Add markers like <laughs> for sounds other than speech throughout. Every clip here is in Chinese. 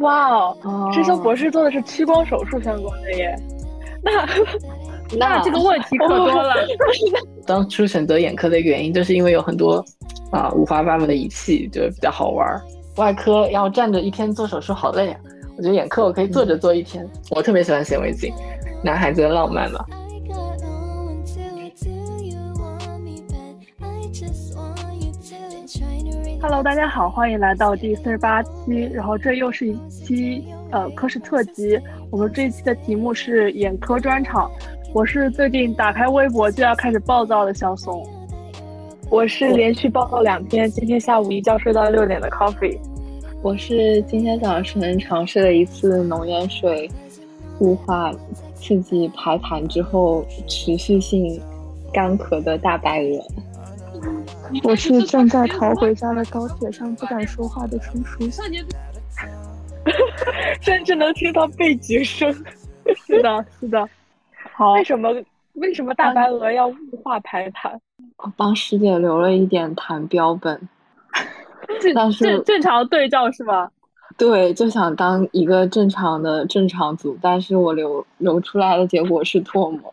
哇哦，师兄博士做的是屈光手术相关的耶，那 <laughs> 那这个问题可多了。<laughs> 当初选择眼科的一个原因，就是因为有很多啊五花八门的仪器，就比较好玩儿。外科要站着一天做手术好累啊，我觉得眼科我可以坐着做一天。我特别喜欢显微镜，男孩子的浪漫嘛。Hello，大家好，欢迎来到第四十八期，然后这又是一期呃科室特辑。我们这一期的题目是眼科专场。我是最近打开微博就要开始暴躁的小松。我是连续暴躁两天，今天下午一觉睡到六点的 Coffee。我是今天早晨尝试了一次浓盐水雾化刺激排痰之后持续性干咳的大白鹅。我是正在逃回家的高铁上不敢说话的叔叔。<laughs> 甚至能听到背景声。<laughs> 是的，是的。<laughs> 好，为什么为什么大白鹅要雾化排痰？我帮师姐留了一点痰标本，但是正正常对照是吧？对，就想当一个正常的正常组，但是我留留出来的结果是唾沫，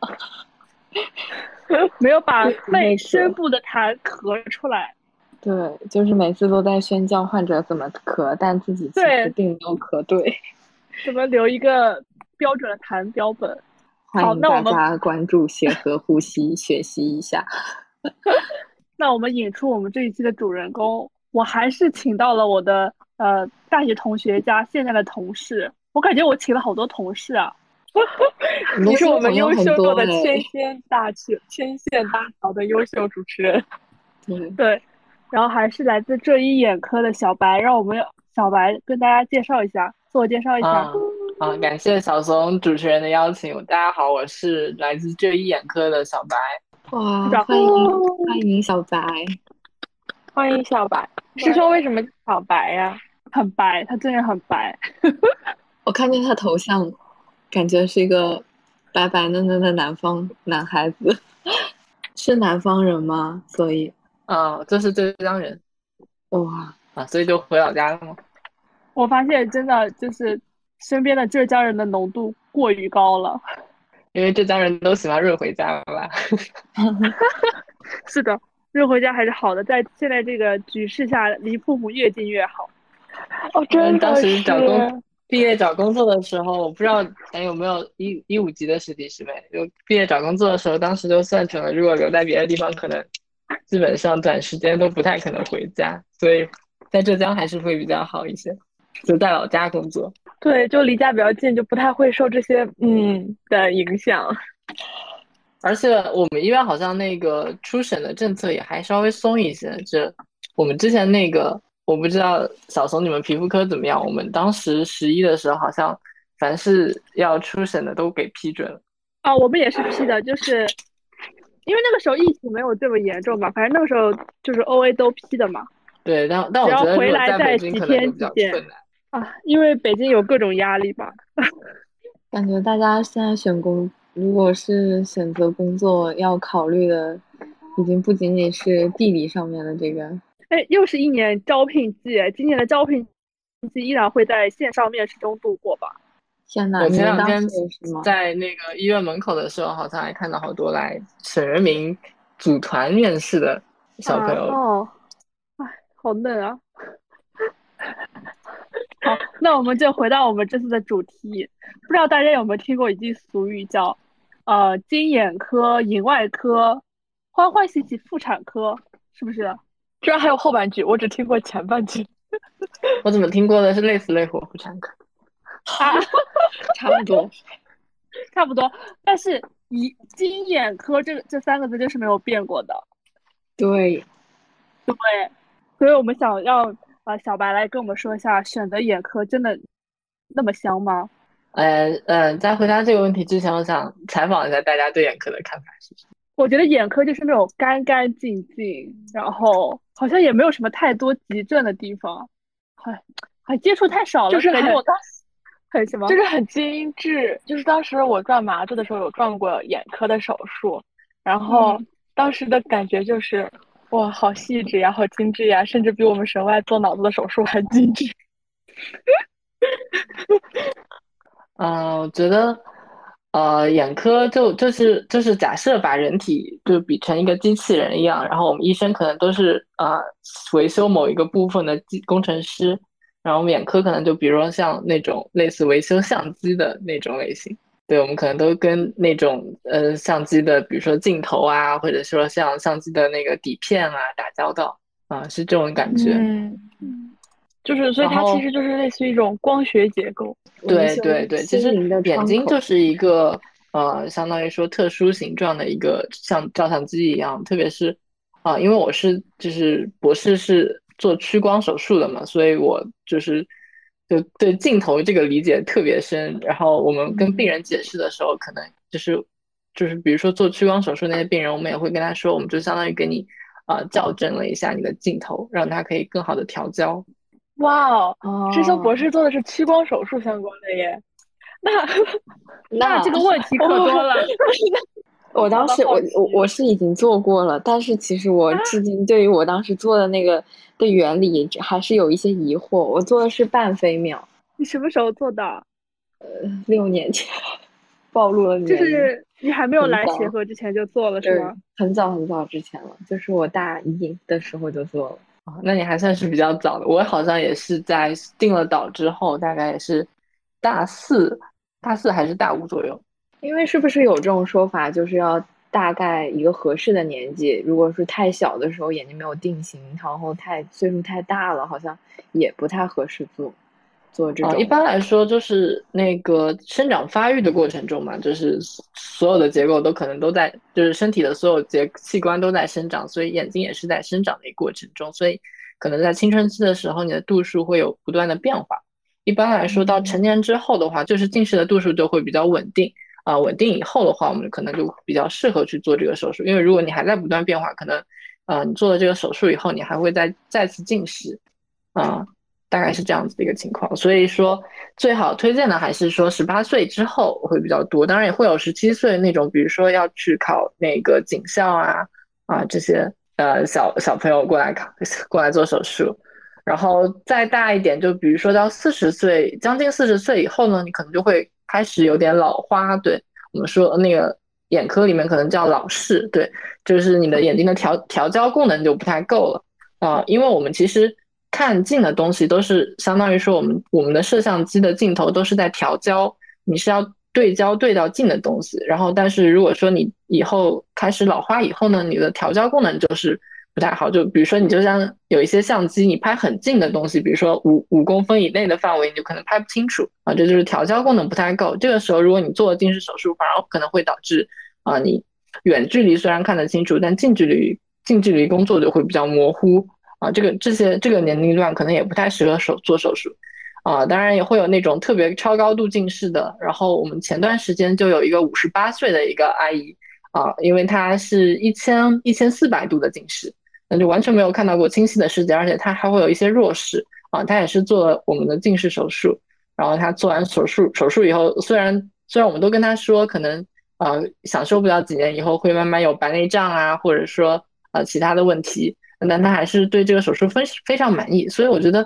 <laughs> 没有把肺深部的痰咳出来。对，就是每次都在宣教患者怎么咳，但自己其实并没有咳对。怎么留一个标准的痰标本？欢迎大家关注协和呼吸，学习一下。<laughs> 那我们引出我们这一期的主人公，我还是请到了我的呃大学同学加现在的同事。我感觉我请了好多同事啊。<laughs> 你是我们优秀过的牵线大桥、牵线搭桥的优秀主持人。<laughs> 嗯，对。然后还是来自浙医眼科的小白，让我们小白跟大家介绍一下，自我介绍一下。啊啊！感谢小松主持人的邀请。大家好，我是来自浙医眼科的小白。哇，欢迎欢迎小白，欢迎小白。师兄为什么小白呀？很白，他真的很白。<laughs> 我看见他头像，感觉是一个白白嫩嫩的南方男孩子，是南方人吗？所以。啊，这是浙江人，哇啊，所以就回老家了吗？我发现真的就是身边的浙江人的浓度过于高了，因为浙江人都喜欢润回家吧？<laughs> 是的，润回家还是好的，在现在这个局势下，离父母越近越好。哦，真的当时找工毕业找工作的时候，我不知道还有没有一一五级的师弟师妹，就毕业找工作的时候，当时就算成了，如果留在别的地方，可能。基本上短时间都不太可能回家，所以在浙江还是会比较好一些，就在老家工作。对，就离家比较近，就不太会受这些嗯的影响。<laughs> 而且我们医院好像那个初审的政策也还稍微松一些，就我们之前那个，我不知道小松你们皮肤科怎么样？我们当时十一的时候，好像凡是要出省的都给批准了。啊，我们也是批的，就是。因为那个时候疫情没有这么严重嘛，反正那个时候就是 O A 都批的嘛。对，但但我觉得回来在几天几天啊，因为北京有各种压力吧。<laughs> 感觉大家现在选工，如果是选择工作要考虑的，已经不仅仅是地理上面的这个。哎，又是一年招聘季，今年的招聘季依然会在线上面试中度过吧？天呐！我前两天在那个医院门口的时候，好像还看到好多来省人民组团面试的小朋友。哦，哎，好嫩啊！<laughs> 好，那我们就回到我们这次的主题。不知道大家有没有听过一句俗语，叫“呃，金眼科、银外科、欢欢喜喜妇产科”，是不是？居然还有后半句，我只听过前半句。<laughs> 我怎么听过的是累死累活不产科？啊，差不多 <laughs> <laughs> 差不多，但是“一经眼科”这这三个字就是没有变过的。对，对，所以我们想要呃小白来跟我们说一下，选择眼科真的那么香吗？呃呃，在回答这个问题之前，我想采访一下大家对眼科的看法是什么？我觉得眼科就是那种干干净净，然后好像也没有什么太多急症的地方，还还接触太少了，就是感觉我当时。很什么？就是很精致。就是当时我转麻醉的时候有转过眼科的手术，然后嗯当时的感觉就是，哇，好细致呀，好精致呀，甚至比我们省外做脑子的手术还精致。嗯，<laughs> 我觉得，呃，眼科就就是就是假设把人体就比成一个机器人一样，然后我们医生可能都是、呃维修某一个部分的机工程师，然后我们眼科可能就比如说像那种类似维修相机的那种类型，对，我们可能都跟那种呃相机的，比如说镜头啊，或者说像相机的那个底片啊打交道啊，是这种感觉。嗯，就是所以它其实就是类似于一种光学结构。对对对，其实眼睛就是一个呃，相当于说特殊形状的一个像照相机一样，特别是啊、因为我是就是博士是做屈光手术的嘛，所以我就是就对镜头这个理解特别深。然后我们跟病人解释的时候，可能就是就是比如说做屈光手术那些病人，我们也会跟他说，我们就相当于给你啊、校正了一下你的镜头，让它可以更好的调焦。哇哦，哦师兄博士做的是屈光手术相关的耶，那 <laughs> 那这个问题可多了。<laughs> 我当时我我我是已经做过了，但是其实我至今对于我当时做的那个的原理还是有一些疑惑。我做的是半飞秒，你什么时候做的？呃六年前暴露了年龄，就是你还没有来协和之前就做了是对吗？，很早很早之前了，就是我大一的时候就做了。哦，那你还算是比较早的。我好像也是在定了岛之后，大概也是大四、大四还是大五左右。因为是不是有这种说法，就是要大概一个合适的年纪，如果是太小的时候眼睛没有定型，然后太岁数太大了，好像也不太合适做做这啊，一般来说就是那个生长发育的过程中嘛，就是所有的结构都可能都在，就是身体的所有结器官都在生长，所以眼睛也是在生长的一个过程中，所以可能在青春期的时候，你的度数会有不断的变化。一般来说，到成年之后的话，就是近视的度数就会比较稳定啊、稳定以后的话，我们可能就比较适合去做这个手术，因为如果你还在不断变化，可能呃你做了这个手术以后，你还会再再次近视啊、大概是这样子的一个情况。所以说，最好推荐的还是说十八岁之后会比较多，当然也会有十七岁那种，比如说要去考那个警校啊啊这些呃小小朋友过来考过来做手术。然后再大一点，就比如说到四十岁，将近四十岁以后呢，你可能就会开始有点老花。对我们说那个眼科里面可能叫老视，对，就是你的眼睛的调调焦功能就不太够了啊、因为我们其实看近的东西都是相当于说我们我们的摄像机的镜头都是在调焦，你是要对焦对到近的东西。然后，但是如果说你以后开始老花以后呢，你的调焦功能就是不太好。就比如说你就像有一些相机，你拍很近的东西，比如说五五公分以内的范围，你就可能拍不清楚啊，这就是调焦功能不太够。这个时候，如果你做了近视手术，反而可能会导致啊，你远距离虽然看得清楚，但近距离近距离工作就会比较模糊啊。这个这些这个年龄段可能也不太适合手做手术。啊，当然也会有那种特别超高度近视的。然后我们前段时间就有一个五十八岁的一个阿姨啊，因为她是一千一千四百度的近视，那就完全没有看到过清晰的世界，而且她还会有一些弱视啊。她也是做了我们的近视手术，然后她做完手术手术以后，虽然虽然我们都跟她说可能呃享受不了几年以后会慢慢有白内障啊，或者说呃其他的问题，但他还是对这个手术非非常满意。所以我觉得。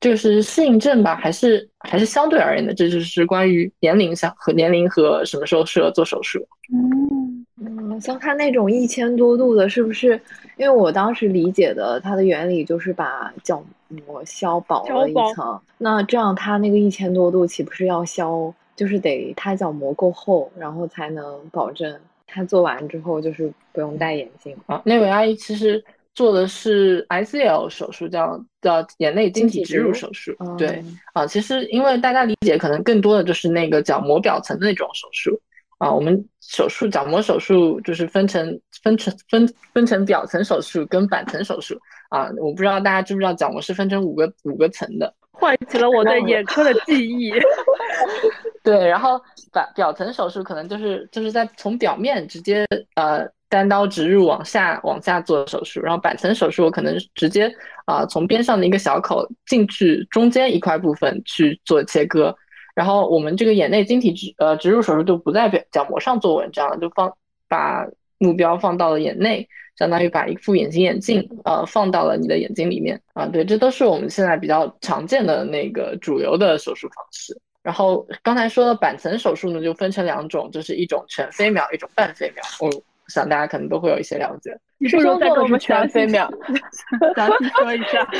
就是适应症吧，还是还是相对而言的？这就是关于年龄上和年龄和什么时候适合做手术。嗯，嗯，像他那种一千多度的，是不是？因为我当时理解的它的原理就是把角膜削薄了一层，那这样它那个一千多度岂不是要削？就是得它角膜够厚，然后才能保证它做完之后就是不用戴眼镜。啊，那位阿姨其实做的是 ICL 手术，叫叫眼内晶体植入手术。对嗯啊，其实因为大家理解可能更多的就是那个角膜表层的那种手术啊。我们手术角膜手术就是分成分成分分成表层手术跟板层手术啊。我不知道大家知不知道角膜是分成五个五个层的。唤起了我对眼科的记忆。<laughs> 对，然后表表层手术可能就是就是在从表面直接呃单刀直入往下往下做手术，然后板层手术我可能直接啊、从边上的一个小口进去中间一块部分去做切割，然后我们这个眼内晶体植呃植入手术就不在表角膜上做文章了，就放把目标放到了眼内，相当于把一副隐形眼镜呃放到了你的眼睛里面啊，对，这都是我们现在比较常见的那个主流的手术方式。然然后刚才说的板层手术呢，就分成两种，就是一种全飞秒，一种半飞秒。我想大家可能都会有一些了解。你不如再给我们全飞秒，<laughs> 详细说一下。<laughs>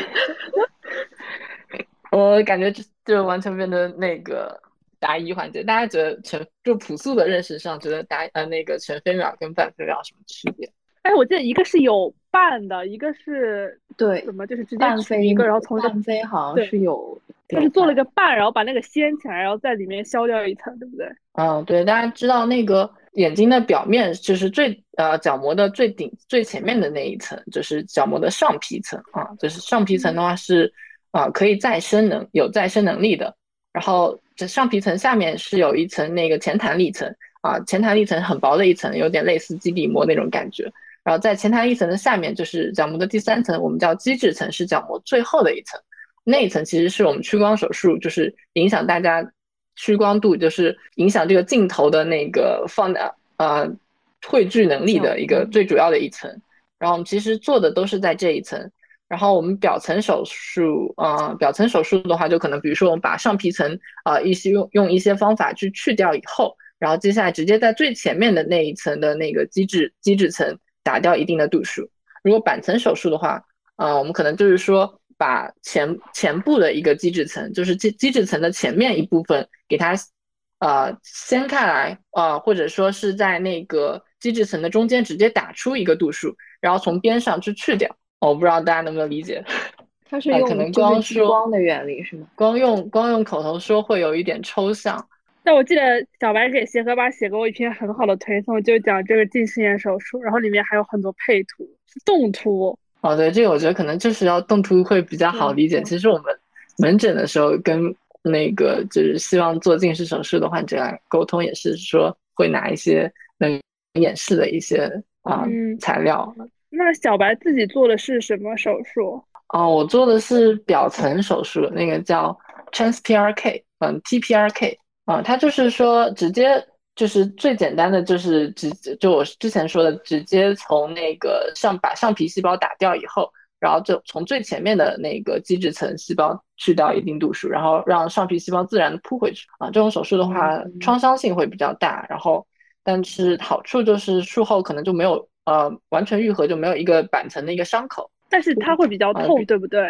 我感觉就就完全变成那个答疑环节，大家觉得全就朴素的认识上，觉得答呃那个全飞秒跟半飞秒什么区别？哎，我记得一个是有半的，一个是对怎么就是直接半飞取一个，然后从一个半飞好像是有，就是做了一个半，然后把那个掀起来，然后在里面削掉一层，对不对？嗯，对，大家知道那个眼睛的表面就是最呃角膜的最顶最前面的那一层，就是角膜的上皮层啊，就是上皮层的话是啊、可以再生能有再生能力的，然后这上皮层下面是有一层那个前弹力层啊，前弹力层很薄的一层，有点类似基底膜那种感觉。然后在前弹力层的下面就是角膜的第三层，我们叫基质层，是角膜最后的一层。那一层其实是我们屈光手术，就是影响大家屈光度，就是影响这个镜头的那个放大呃汇聚能力的一个最主要的一层。然后我们其实做的都是在这一层。然后我们表层手术，呃，表层手术的话，就可能比如说我们把上皮层啊、呃、一些用用一些方法去去掉以后，然后接下来直接在最前面的那一层的那个基质基质层打掉一定的度数。如果板层手术的话，呃，我们可能就是说把前前部的一个基质层，就是基基质层的前面一部分给它呃掀开来，呃，或者说是在那个基质层的中间直接打出一个度数，然后从边上去去掉。我不知道大家能不能理解，<laughs> 它是用呃可能就是光说光的原理是吗？光用光用口头说会有一点抽象。但我记得小白给协和吧写过一篇很好的推送，就讲这个近视眼手术，然后里面还有很多配图、动图。哦，对，这个我觉得可能就是要动图会比较好理解。其实我们门诊的时候跟那个就是希望做近视手术的患者来沟通，也是说会拿一些能演示的一些啊、嗯材料。那小白自己做的是什么手术？哦，我做的是表层手术，那个叫 TransPRK，嗯，TPRK，啊，它就是说直接就是最简单的就是直就我之前说的，直接从那个上把上皮细胞打掉以后，然后就从最前面的那个基质层细胞去掉一定度数，然后让上皮细胞自然的扑回去啊。这种手术的话，嗯创伤性会比较大，然后但是好处就是术后可能就没有呃完全愈合，就没有一个板层的一个伤口。但是它会比较呃痛，比对不对？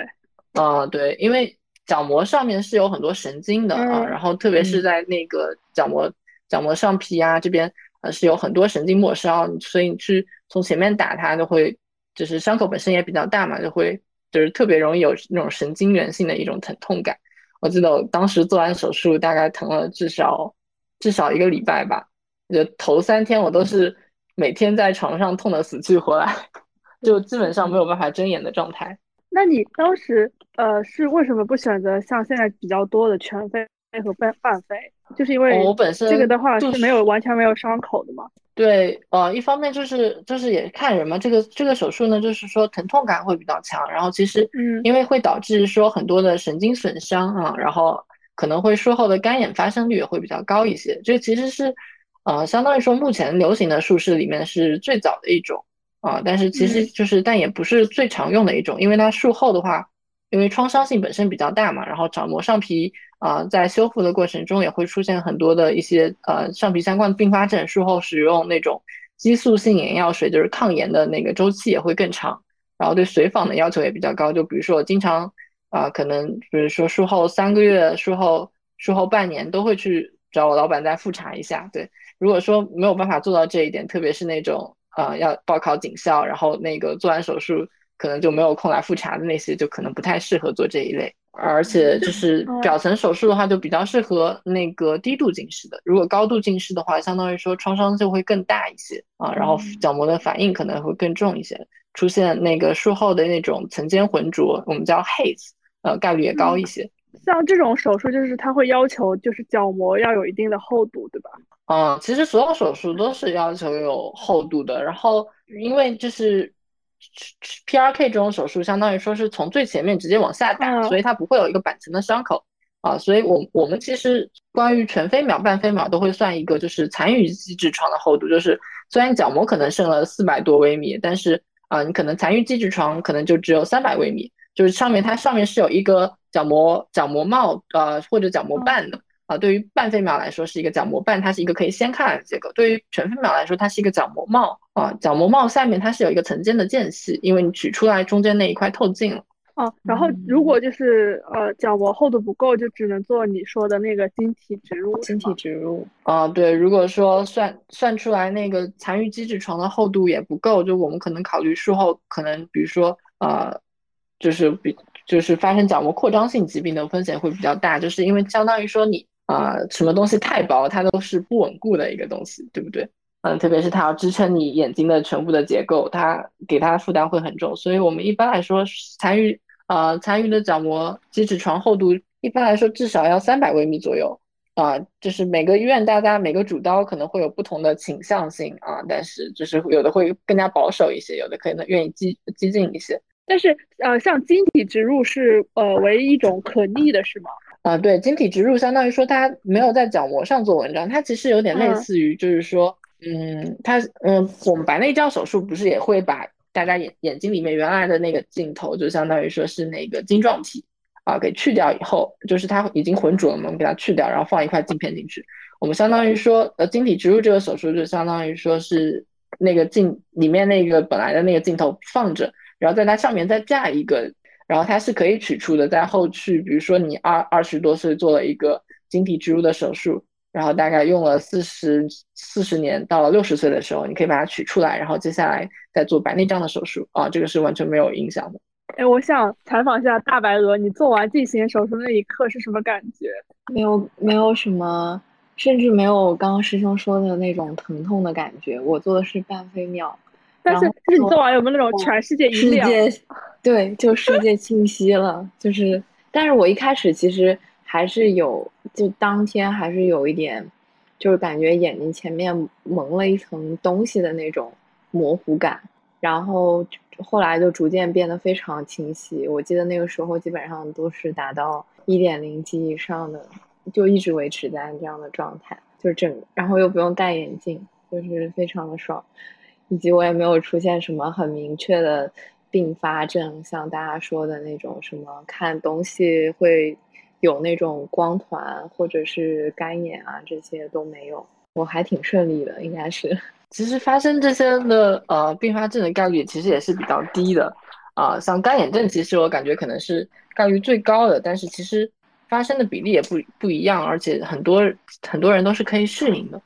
啊、对，因为角膜上面是有很多神经的啊，嗯然后特别是在那个角膜角膜上皮啊这边，呃是有很多神经末梢，所以你去从前面打它就会，就是伤口本身也比较大嘛，就会就是特别容易有那种神经源性的一种疼痛感。我记得我当时做完手术，大概疼了至少至少一个礼拜吧，就头三天我都是每天在床上痛得死去活来，就基本上没有办法睁眼的状态。那你当时呃是为什么不选择像现在比较多的全飞和半半飞？就是因为哦我本身这个的话就是没有完全没有伤口的嘛。对，呃，一方面就是就是也看人嘛，这个这个手术呢，就是说疼痛感会比较强，然后其实嗯因为会导致说很多的神经损伤啊，然后可能会术后的干眼发生率也会比较高一些，这其实是呃相当于说目前流行的术式里面是最早的一种啊，但是其实就是但也不是最常用的一种，因为它术后的话，因为创伤性本身比较大嘛，然后角膜上皮啊、在修复的过程中也会出现很多的一些呃上皮相关的并发症，术后使用那种激素性眼药水，就是抗炎的那个周期也会更长，然后对随访的要求也比较高，就比如说我经常啊、可能比如说术后三个月、术后术后半年都会去找我老板再复查一下，对，如果说没有办法做到这一点，特别是那种呃要报考警校，然后那个做完手术可能就没有空来复查的那些，就可能不太适合做这一类。而且就 <laughs> 是表层手术的话，就比较适合那个低度近视的。如果高度近视的话，相当于说创伤就会更大一些啊，然后角膜的反应可能会更重一些，出现那个术后的那种层间浑浊，我们叫 haze，呃，概率也高一些。像这种手术，就是它会要求就是角膜要有一定的厚度，对吧？嗯，其实所有手术都是要求有厚度的，然后因为就是 PRK 这种手术，相当于说是从最前面直接往下打，嗯所以它不会有一个板层的伤口啊，所以我我们其实关于全飞秒、半飞秒都会算一个就是残余基质床的厚度，就是虽然角膜可能剩了四百多微米，但是啊，你可能残余基质床可能就只有三百微米，就是上面它上面是有一个角膜角膜帽呃或者角膜瓣的。啊，对于半飞秒来说是一个角膜瓣，它是一个可以掀开来的结构；对于全飞秒来说，它是一个角膜帽啊。角膜帽下面它是有一个层间的间隙，因为你取出来中间那一块透镜了。哦，然后如果就是呃角膜厚度不够，就只能做你说的那个晶体植入。晶体植入啊，对，如果说算算出来那个残余基质床的厚度也不够，就我们可能考虑术后可能比如说呃，就是比就是发生角膜扩张性疾病的风险会比较大，就是因为相当于说你啊、什么东西太薄，它都是不稳固的一个东西，对不对？嗯，特别是它要支撑你眼睛的全部的结构，它给它负担会很重，所以我们一般来说残余呃残余的角膜基质床厚度一般来说至少要三百微米左右。啊、就是每个医院大家每个主刀可能会有不同的倾向性啊，但是就是有的会更加保守一些，有的可能愿意激激进一些。但是呃，像晶体植入是呃为一种可逆的，是吗？啊，对，晶体植入相当于说它没有在角膜上做文章，它其实有点类嗯似于，就是说，嗯，它，嗯，我们白内障手术不是也会把大家眼眼睛里面原来的那个镜头，就相当于说是那个晶状体啊，给去掉以后，就是它已经浑浊了嘛，我们给它去掉，然后放一块镜片进去。我们相当于说，呃，晶体植入这个手术就相当于说是那个镜里面那个本来的那个镜头放着，然后在它上面再架一个。然后它是可以取出的，在后续，比如说你二二十多岁做了一个晶体植入的手术，然后大概用了四十四十年，到了六十岁的时候，你可以把它取出来，然后接下来再做白内障的手术啊，这个是完全没有影响的。哎，我想采访一下大白鹅，你做完进行手术那一刻是什么感觉？没有没有什么，甚至没有刚刚师兄说的那种疼痛的感觉。我做的是半飞秒，但是就是你做完有没有那种全世界一亮？世界对，就世界清晰了。就是，但是我一开始其实还是有，就当天还是有一点，就是感觉眼睛前面蒙了一层东西的那种模糊感，然后后来就逐渐变得非常清晰。我记得那个时候基本上都是达到一点零级以上的，就一直维持在这样的状态，就是整，然后又不用戴眼镜，就是非常的爽。以及我也没有出现什么很明确的并发症，像大家说的那种什么看东西会有那种光团或者是干眼啊，这些都没有，我还挺顺利的，应该是。<laughs> 其实发生这些的呃并发症的概率其实也是比较低的啊、像干眼症，其实我感觉可能是概率最高的，但是其实发生的比例也不不一样，而且很多很多人都是可以适应的。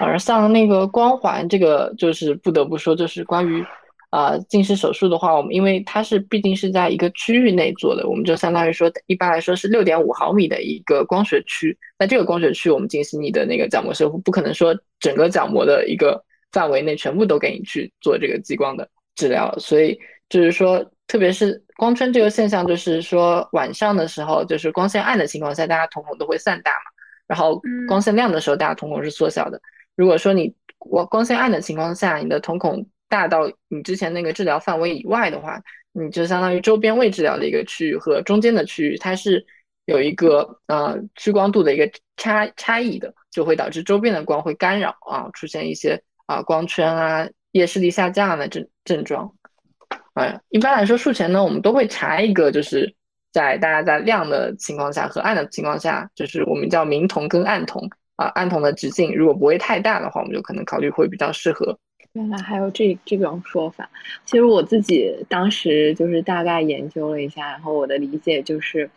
而像那个光环，这个就是不得不说，就是关于啊、近视手术的话，我们因为它是毕竟是在一个区域内做的，我们就相当于说，一般来说是六点五毫米的一个光学区，那这个光学区，我们进行你的那个角膜修复，不可能说整个角膜的一个范围内全部都给你去做这个激光的治疗，所以就是说，特别是光圈这个现象，就是说晚上的时候，就是光线暗的情况下，大家瞳孔都会散大嘛，然后嗯光线亮的时候，大家瞳孔是缩小的。如果说你光光线暗的情况下，你的瞳孔大到你之前那个治疗范围以外的话，你就相当于周边未治疗的一个区域和中间的区域，它是有一个呃屈光度的一个差差异的，就会导致周边的光会干扰啊，出现一些啊光圈啊、夜视力下降的症症状。哎，一般来说术前呢，我们都会查一个，就是在大家在亮的情况下和暗的情况下，就是我们叫明瞳跟暗瞳啊，暗瞳的直径如果不会太大的话，我们就可能考虑会比较适合。原来还有这这种说法。其实我自己当时就是大概研究了一下，然后我的理解就是，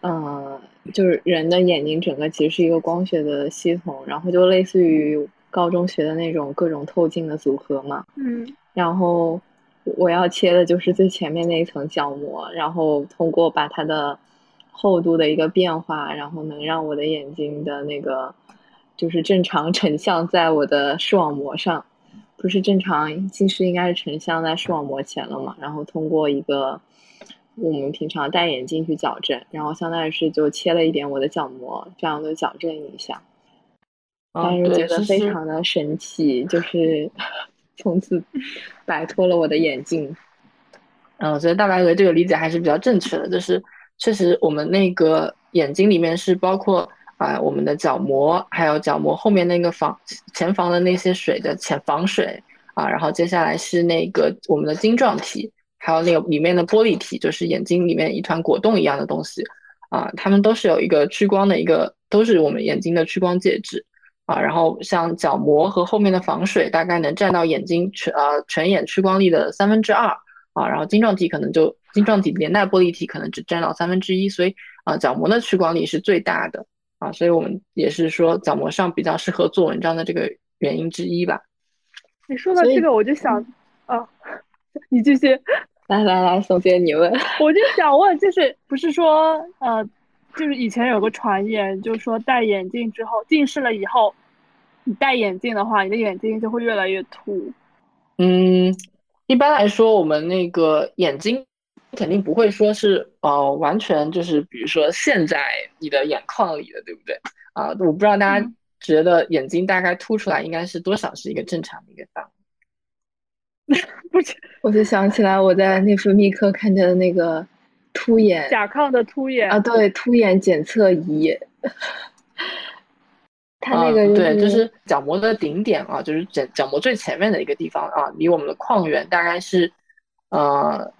呃，就是人的眼睛整个其实是一个光学的系统，然后就类似于高中学的那种各种透镜的组合嘛。嗯然后我要切的就是最前面那一层角膜，然后通过把它的厚度的一个变化，然后能让我的眼睛的那个就是正常成像在我的视网膜上，不是正常近视应该是成像在视网膜前了嘛，然后通过一个我们平常戴眼镜去矫正，然后相当于是就切了一点我的角膜，这样的矫正一下。但是觉得非常的神奇，就是 <laughs> 从此摆脱了我的眼镜。嗯，我觉得大白鹅这个理解还是比较正确的，就是确实我们那个眼睛里面是包括啊、我们的角膜，还有角膜后面那个防前房的那些水的前防水啊，然后接下来是那个我们的晶状体，还有那个里面的玻璃体，就是眼睛里面一团果冻一样的东西啊，它们都是有一个屈光的一个都是我们眼睛的屈光介质啊。然后像角膜和后面的防水，大概能占到眼睛全呃全眼屈光力的三分之二啊。然后晶状体可能就晶状体连带玻璃体可能只占到三分之一，所以啊角膜的屈光力是最大的啊。所以我们也是说角膜上比较适合做文章的这个原因之一吧。你说到这个，我就想，啊，<laughs> 你继续。来来来，宋姐你问。<laughs> 我就想问，就是不是说，呃，就是以前有个传言，就是说戴眼镜之后近视了以后，你戴眼镜的话，你的眼睛就会越来越凸。嗯，一般来说，我们那个眼睛肯定不会说是呃完全就是，比如说陷在你的眼眶里的，对不对？啊、我不知道大家嗯觉得眼睛大概凸出来应该是多少是一个正常的一个范围？不 <laughs> 是我就想起来我在内分泌科看见的那个凸眼甲亢的凸眼啊，对，凸眼检测仪，<laughs> 它那个对，就是角膜的顶点啊，就是角角膜最前面的一个地方啊，离我们的眶缘大概是呃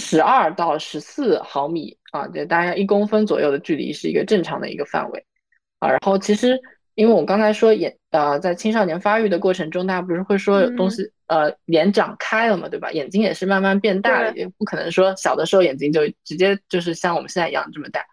十二到十四毫米啊，就大概一公分左右的距离是一个正常的一个范围啊。然后其实因为我刚才说眼呃在青少年发育的过程中，大家不是会说有东嗯西、呃脸长开了嘛，对吧？眼睛也是慢慢变大的，对也不可能说小的时候眼睛就直接就是像我们现在一样这么大。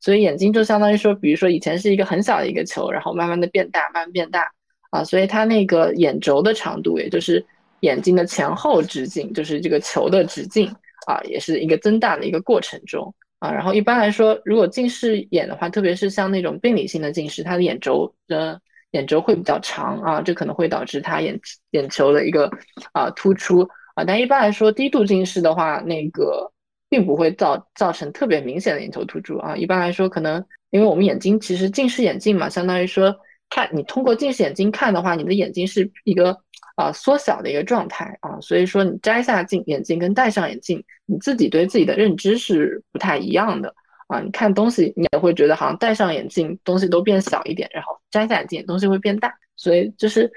所以眼睛就相当于说，比如说以前是一个很小的一个球，然后慢慢的变大，慢慢变大啊，所以它那个眼轴的长度，也就是眼睛的前后直径，就是这个球的直径啊，也是一个增大的一个过程中啊。然后一般来说，如果近视眼的话，特别是像那种病理性的近视，它的眼轴的眼轴会比较长啊，这可能会导致它眼眼球的一个啊突出啊。但一般来说，低度近视的话，那个并不会造造成特别明显的眼球突出啊。一般来说，可能因为我们眼睛其实近视眼镜嘛，相当于说看你通过近视眼镜看的话，你的眼睛是一个啊缩小的一个状态啊，所以说你摘下镜眼镜跟戴上眼镜，你自己对自己的认知是不太一样的啊。你看东西，你也会觉得好像戴上眼镜东西都变小一点，然后摘下眼镜东西会变大，所以就是。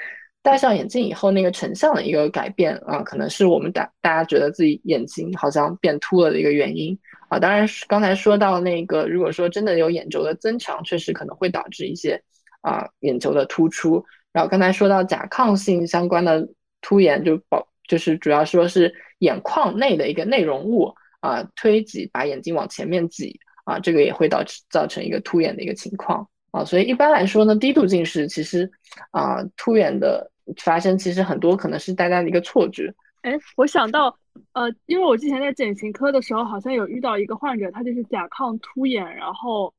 戴上眼镜以后，那个成像的一个改变啊，可能是我们大大家觉得自己眼睛好像变凸了的一个原因啊。当然，刚才说到那个，如果说真的有眼轴的增强，确实可能会导致一些啊眼球的突出。然后刚才说到甲亢性相关的凸眼，就保就是主要说是眼眶内的一个内容物啊推挤，把眼睛往前面挤啊，这个也会导致造成一个凸眼的一个情况啊。所以一般来说呢，低度近视其实啊凸眼的发生，其实很多可能是大家的一个错觉。哎，我想到，呃，因为我之前在整形科的时候，好像有遇到一个患者，他就是甲亢凸眼，然后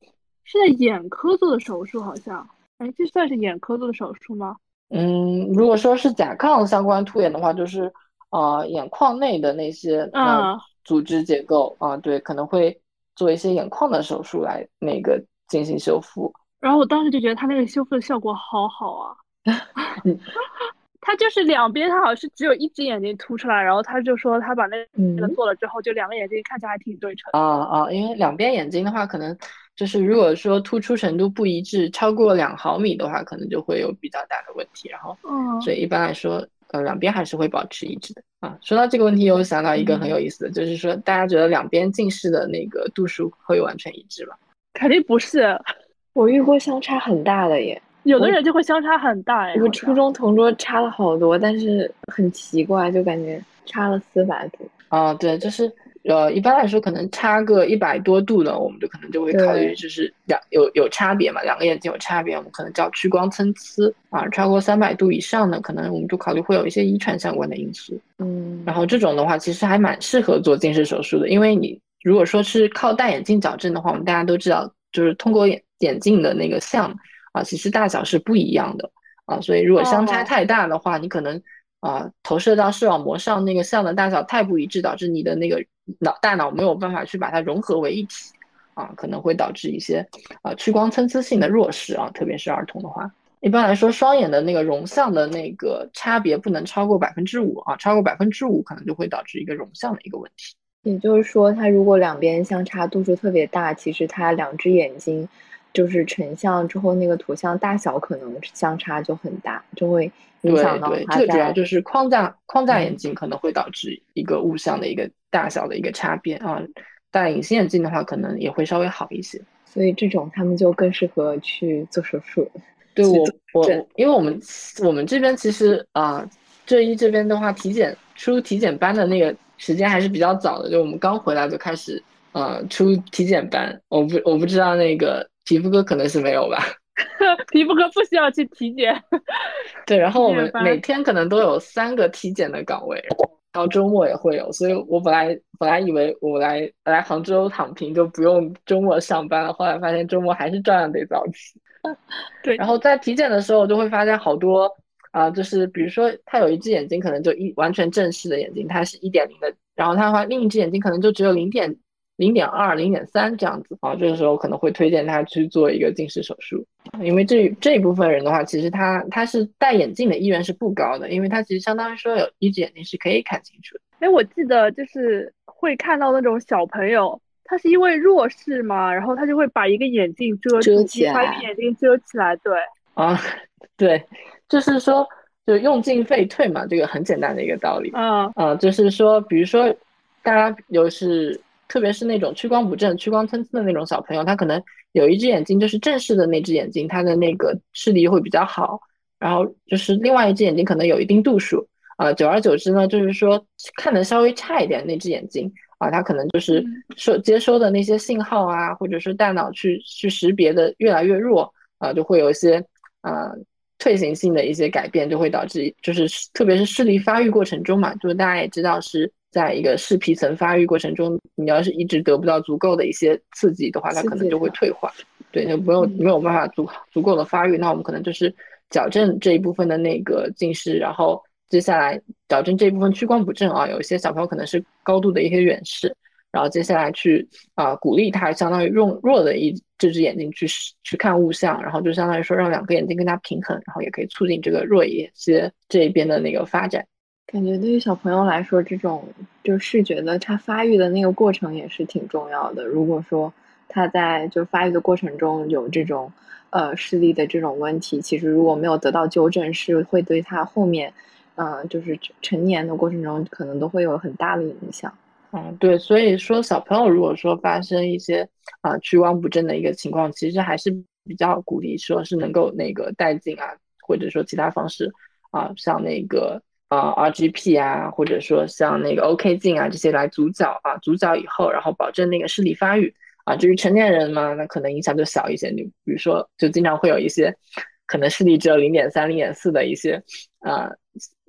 是在眼科做的手术，好像，哎，这算是眼科做的手术吗？嗯，如果说是甲亢相关突眼的话，就是呃眼眶内的那些组织结构啊，对，可能会做一些眼眶的手术来那个进行修复。然后我当时就觉得他那个修复的效果好好啊，<laughs> 他就是两边他好像是只有一只眼睛凸出来，然后他就说他把那个嗯做了之后，就两个眼睛看起来还挺对称。啊啊，因为两边眼睛的话，可能就是如果说突出程度不一致，超过两毫米的话，可能就会有比较大的问题。然后，嗯，所以一般来说，呃，两边还是会保持一致的啊。说到这个问题，我想到一个很有意思的，就是说大家觉得两边近视的那个度数会完全一致吗？肯定不是，我遇过相差很大的耶，有的人就会相差很大哎。我初中同桌差了好多，但是很奇怪，就感觉差了四百度。啊，对，就是呃，一般来说可能差个一百多度的，我们就可能就会考虑就是两有有差别嘛，两个眼睛有差别，我们可能叫屈光参差啊。超过三百度以上的，可能我们就考虑会有一些遗传相关的因素。嗯，然后这种的话，其实还蛮适合做近视手术的，因为你如果说是靠戴眼镜矫正的话，我们大家都知道，就是通过眼眼镜的那个像啊，其实大小是不一样的啊，所以如果相差哦太大的话，你可能啊投射到视网膜上那个像的大小太不一致，导致你的那个脑大脑没有办法去把它融合为一体啊，可能会导致一些啊屈光参差性的弱视啊，特别是儿童的话。一般来说，双眼的那个容像的那个差别不能超过百分之五啊，超过百分之五可能就会导致一个容像的一个问题。也就是说，它如果两边相差度数特别大，其实它两只眼睛就是成像之后，那个图像大小可能相差就很大，就会影响到这个主要就是框架框架眼嗯镜可能会导致一个物像的一个大小的一个差别啊，戴隐形眼镜的话可能也会稍微好一些。所以这种他们就更适合去做手术。对我我因为我们我们这边其实啊，浙一这边的话，体检出体检班的那个时间还是比较早的，就我们刚回来就开始呃出体检班。我不我不知道那个皮肤科可能是没有吧。<laughs> 皮肤科不需要去体检。<laughs> 对，然后我们每天可能都有三个体检的岗位，然后周末也会有，所以我本来本来以为我来来杭州躺平就不用周末上班了，后来发现周末还是照样得早起。<laughs> 对，然后在体检的时候，我就会发现好多啊、就是比如说他有一只眼睛可能就一完全正视的眼睛，它是一点零的，然后他的话另一只眼睛可能就只有零点零点二、零点三这样子啊，这个时候可能会推荐他去做一个近视手术，因为这这一部分人的话，其实他他是戴眼镜的意愿是不高的，因为他其实相当于说有一只眼睛是可以看清楚的。哎，我记得就是会看到那种小朋友，他是因为弱视嘛，然后他就会把一个眼镜遮起把一来个眼镜遮起来，对，<laughs> 啊，对，就是说，就用进废退嘛，这个很简单的一个道理。嗯啊，就是说，比如说，大家有是，特别是那种屈光不正、屈光参差的那种小朋友，他可能有一只眼睛就是正视的那只眼睛，他的那个视力会比较好，然后就是另外一只眼睛可能有一定度数，啊，久而久之呢，就是说看的稍微差一点那只眼睛啊，他可能就是嗯。收接收的那些信号啊，或者是大脑去去识别的越来越弱啊，就会有一些啊退行性的一些改变，就会导致就是特别是视力发育过程中嘛，就是大家也知道是在一个视皮层发育过程中，你要是一直得不到足够的一些刺激的话，它可能就会退化，对，就没有嗯没有办法足足够的发育，那我们可能就是矫正这一部分的那个近视，然后接下来矫正这一部分屈光不正啊，有一些小朋友可能是高度的一些远视，然后接下来去啊、鼓励他，相当于用弱的一这只眼睛去去看物象，然后就相当于说让两个眼睛更加平衡，然后也可以促进这个弱一些这一边的那个发展。感觉对于小朋友来说，这种就视觉的他发育的那个过程也是挺重要的。如果说他在就发育的过程中有这种呃视力的这种问题，其实如果没有得到纠正，是会对他后面嗯、呃就是成年的过程中可能都会有很大的影响。嗯，对，所以说小朋友如果说发生一些啊、屈光不正的一个情况，其实还是比较鼓励说是能够那个带进啊，或者说其他方式啊，像那个啊 RGP 啊，或者说像那个 OK 镜啊这些来阻角啊，阻角以后，然后保证那个视力发育啊。至于成年人嘛，那可能影响就小一些。你比如说，就经常会有一些可能视力只有零点三、零点四的一些啊。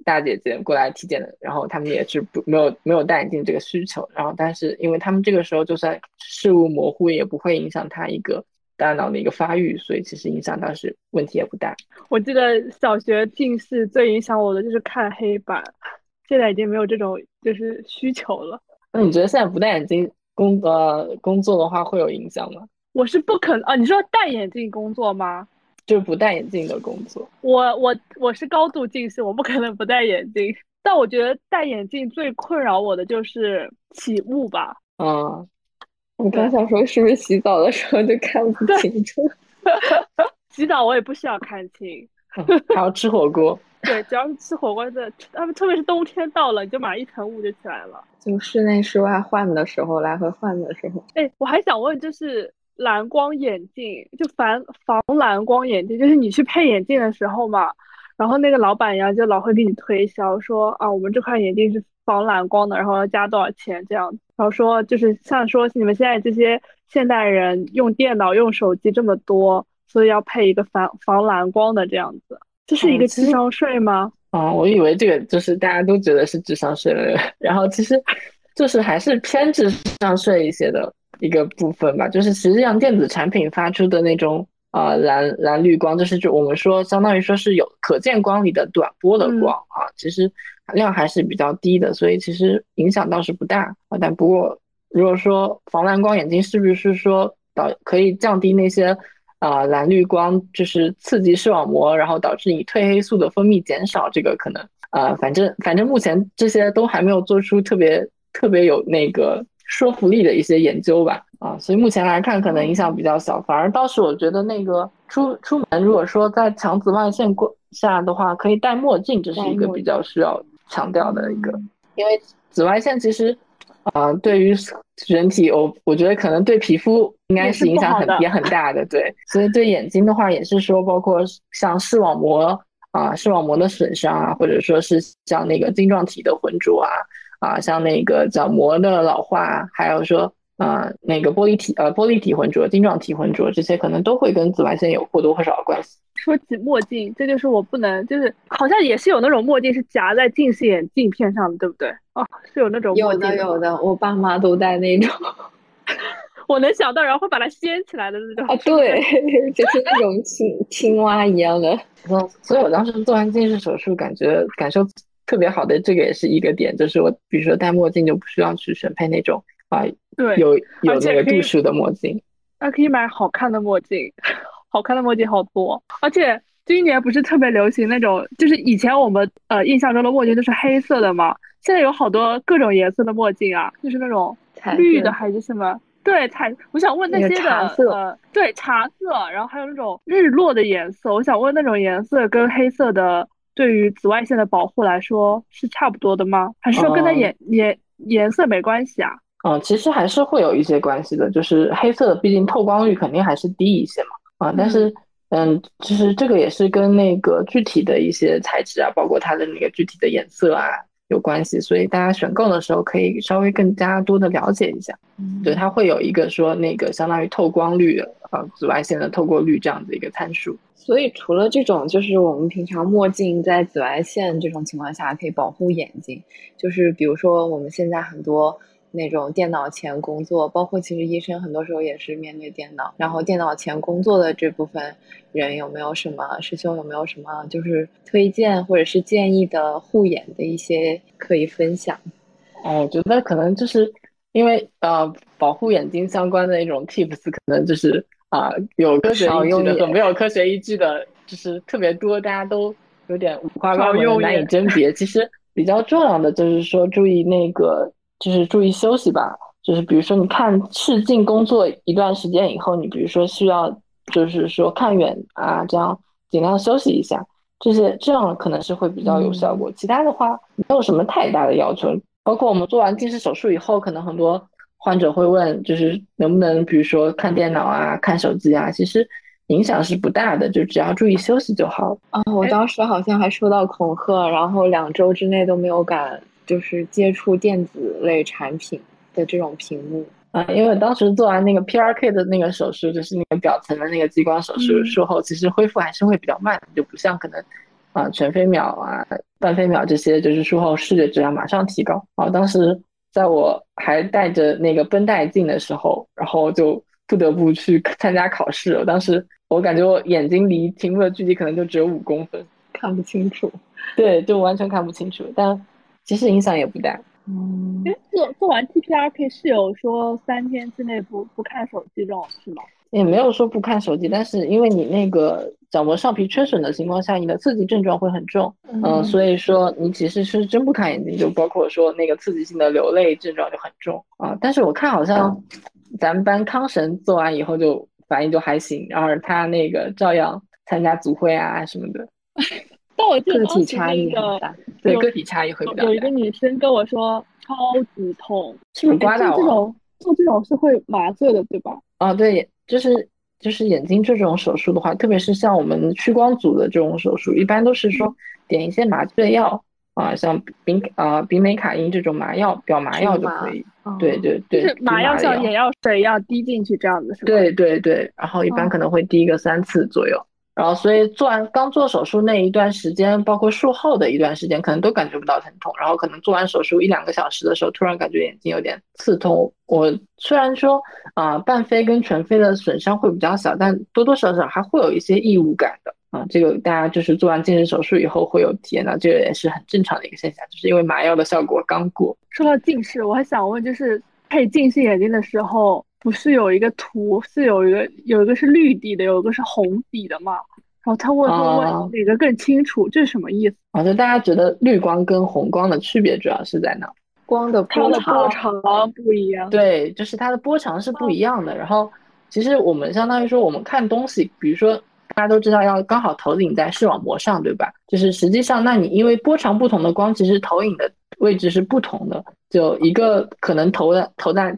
大姐姐过来体检的，然后他们也是不没有没有戴眼镜这个需求，然后但是因为他们这个时候就算视物模糊，也不会影响他一个大脑的一个发育，所以其实影响倒是问题也不大。我记得小学近视最影响我的就是看黑板，现在已经没有这种就是需求了。那你觉得现在不戴眼镜工呃工作的话会有影响吗？我是不可能啊！你说戴眼镜工作吗？就是不戴眼镜的工作，我我我是高度近视，我不可能不戴眼镜。但我觉得戴眼镜最困扰我的就是起雾吧。嗯，我刚想说，是不是洗澡的时候就看不清楚？<laughs> 洗澡我也不需要看清，嗯还要吃火锅，对，只要是吃火锅的，他们特别是冬天到了，你就马上一层雾就起来了。就室内室外换的时候，来回换的时候，哎，我还想问，就是蓝光眼镜，就防防蓝光眼镜，就是你去配眼镜的时候嘛，然后那个老板娘就老会给你推销说啊，我们这款眼镜是防蓝光的，然后要加多少钱这样，然后说就是像说你们现在这些现代人用电脑用手机这么多，所以要配一个防防蓝光的这样子，这是一个智商税吗？啊、我以为这个就是大家都觉得是智商税了，<laughs> 然后其实就是还是偏智商税一些的一个部分吧。就是实际上电子产品发出的那种啊、蓝蓝绿光，就是就我们说相当于说是有可见光里的短波的嗯光啊，其实量还是比较低的，所以其实影响倒是不大啊。但不过如果说防蓝光眼镜是不是说导可以降低那些啊、蓝绿光就是刺激视网膜，然后导致你褪黑素的分泌减少，这个可能啊、反正反正目前这些都还没有做出特别特别有那个说服力的一些研究吧，啊，所以目前来看可能影响比较小，反而倒是我觉得那个出出门如果说在强紫外线过下的话，可以戴墨镜，这是一个比较需要强调的一个，因为紫外线其实啊、对于人体，我我觉得可能对皮肤应该是影响很也很大的。对，<laughs> 所以对眼睛的话，也是说包括像视网膜啊、视网膜的损伤啊，或者说是像那个晶状体的浑浊啊啊，像那个角膜的老化，还有说。啊，那个玻璃体呃，玻璃体浑浊、晶状体浑浊，这些可能都会跟紫外线有或多或少的关系。说起墨镜，这就是我不能，就是好像也是有那种墨镜是夹在近视眼镜片上的，对不对？哦，是有那种有的有的，我爸妈都戴那种。<laughs> 我能想到，然后会把它掀起来的那种。啊，对，<laughs> 就是那种青青蛙一样的。嗯，所以我当时做完近视手术，感觉感受特别好的，这个也是一个点，就是我比如说戴墨镜就不需要去选配那种啊。对，有有那个度数的墨镜，那可以买好看的墨镜，好看的墨镜好多。而且今年不是特别流行那种，就是以前我们呃印象中的墨镜都是黑色的嘛，现在有好多各种颜色的墨镜啊，就是那种绿的还是什么？对，彩。我想问那些的呃，对，茶色，然后还有那种日落的颜色。我想问那种颜色跟黑色的对于紫外线的保护来说是差不多的吗？还是说跟它颜颜颜色没关系啊？嗯，其实还是会有一些关系的，就是黑色毕竟透光率肯定还是低一些嘛，啊，但是，嗯，其实这个也是跟那个具体的一些材质啊，包括它的那个具体的颜色啊有关系，所以大家选购的时候可以稍微更加多的了解一下，对，它会有一个说那个相当于透光率呃，紫外线的透过率这样的一个参数。所以除了这种，就是我们平常墨镜在紫外线这种情况下可以保护眼睛，就是比如说我们现在很多。那种电脑前工作，包括其实医生很多时候也是面对电脑，然后电脑前工作的这部分人有没有什么师兄有没有什么就是推荐或者是建议的护眼的一些可以分享？哦，我觉得可能就是因为呃保护眼睛相关的一种 tips 可能就是啊有科学依据的和没有科学依据的，就是特别多，大家都有点五花八门难以甄别。其实比较重要的就是说注意那个。就是注意休息吧，就是比如说你看视镜工作一段时间以后，你比如说需要就是说看远啊，这样尽量休息一下，这些这样可能是会比较有效果。其他的话没有什么太大的要求，包括我们做完近视手术以后，可能很多患者会问，就是能不能比如说看电脑啊、看手机啊，其实影响是不大的，就只要注意休息就好。啊，我当时好像还受到恐吓，然后两周之内都没有敢。就是接触电子类产品的这种屏幕啊，因为当时做完那个 PRK 的那个手术，就是那个表层的那个激光手术术后，其实恢复还是会比较慢，就不像可能啊全飞秒啊、半飞秒这些，就是术后视觉质量马上提高。啊，当时在我还戴着那个绷带镜的时候，然后就不得不去参加考试。我当时我感觉我眼睛离屏幕的距离可能就只有五公分，看不清楚。对，就完全看不清楚，但。其实影响也不大。嗯，做做完 T P R K 是有说三天之内不不看手机这种是吗？也没有说不看手机，但是因为你那个角膜上皮缺损的情况下，你的刺激症状会很重，嗯，所以说你其实是睁不开眼睛，就包括说那个刺激性的流泪症状就很重啊。但是我看好像咱们班康神做完以后就反应就还行，然后他那个照样参加组会啊什么的。<laughs> 但我记得个体差异很大，对个体差异会比较大。有一个女生跟我说超级痛，是不是刮到这种做这种是会麻醉的，对吧？啊，对，就是就是眼睛这种手术的话，特别是像我们屈光组的这种手术，一般都是说点一些麻醉药啊，像丙啊丙美卡因这种麻药、表麻药就可以。对对对，就是麻药像眼药水一样滴进去这样子是吧？对对对，然后一般可能会滴个三次左右。然后，所以做完刚做手术那一段时间，包括术后的一段时间，可能都感觉不到疼痛。然后，可能做完手术一两个小时的时候，突然感觉眼睛有点刺痛。我虽然说啊，半飞跟全飞的损伤会比较小，但多多少少还会有一些异物感的啊。这个大家就是做完近视手术以后会有体验到，这个也是很正常的一个现象，就是因为麻药的效果刚过。说到近视，我还想问，就是配近视眼镜的时候。不是有一个图，是有一个有一个是绿底的，有一个是红底的嘛？然后他问问哪个更清楚，这是什么意思？啊，就大家觉得绿光跟红光的区别主要是在哪？光的波长不一样。对，就是它的波长是不一样的。然后其实我们相当于说，我们看东西，比如说大家都知道要刚好投影在视网膜上，对吧？就是实际上，那你因为波长不同的光，其实投影的位置是不同的。就一个可能投的投在。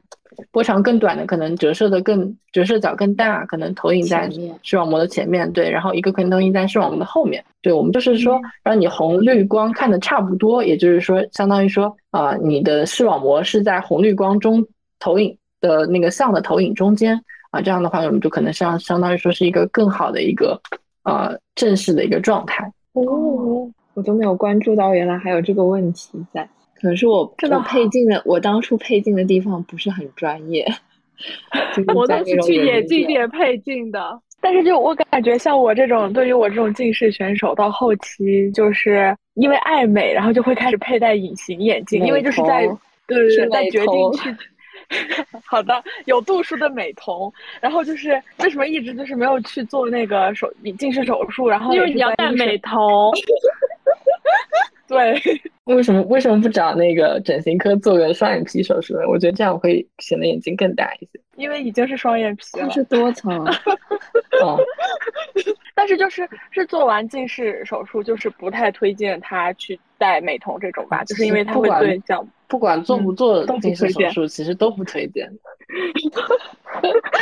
波长更短的可能折射的更折射角更大，可能投影在视网膜的前面，对，然后一个可能投影在视网膜的后面。对，我们就是说嗯让你红绿光看的差不多，也就是说，相当于说啊、你的视网膜是在红绿光中投影的那个像的投影中间啊，这样的话我们就可能相相当于说是一个更好的一个呃正式的一个状态。哦，我都没有关注到，原来还有这个问题在。可能是我我真的配镜的，我当初配镜的地方不是很专业，就是 <laughs> 我都是在那种去眼镜店配镜的。但是就我感觉，像我这种对于我这种近视选手，到后期就是因为爱美，然后就会开始佩戴隐形眼镜，因为就是在对对对，在决定去。<laughs> 好的，有度数的美瞳，然后就是为什么一直就是没有去做那个手近视手术，然后因为你要戴美瞳，<laughs> <laughs> 对，为什么为什么不找那个整形科做个双眼皮手术呢？我觉得这样会显得眼睛更大一些。因为已经是双眼皮了，它是多层，<laughs> 哦，<laughs> 但是就是是做完近视手术，就是不太推荐他去戴美瞳这种吧，就是因为他会不管对角不管做不做近视手术，其实都不推荐。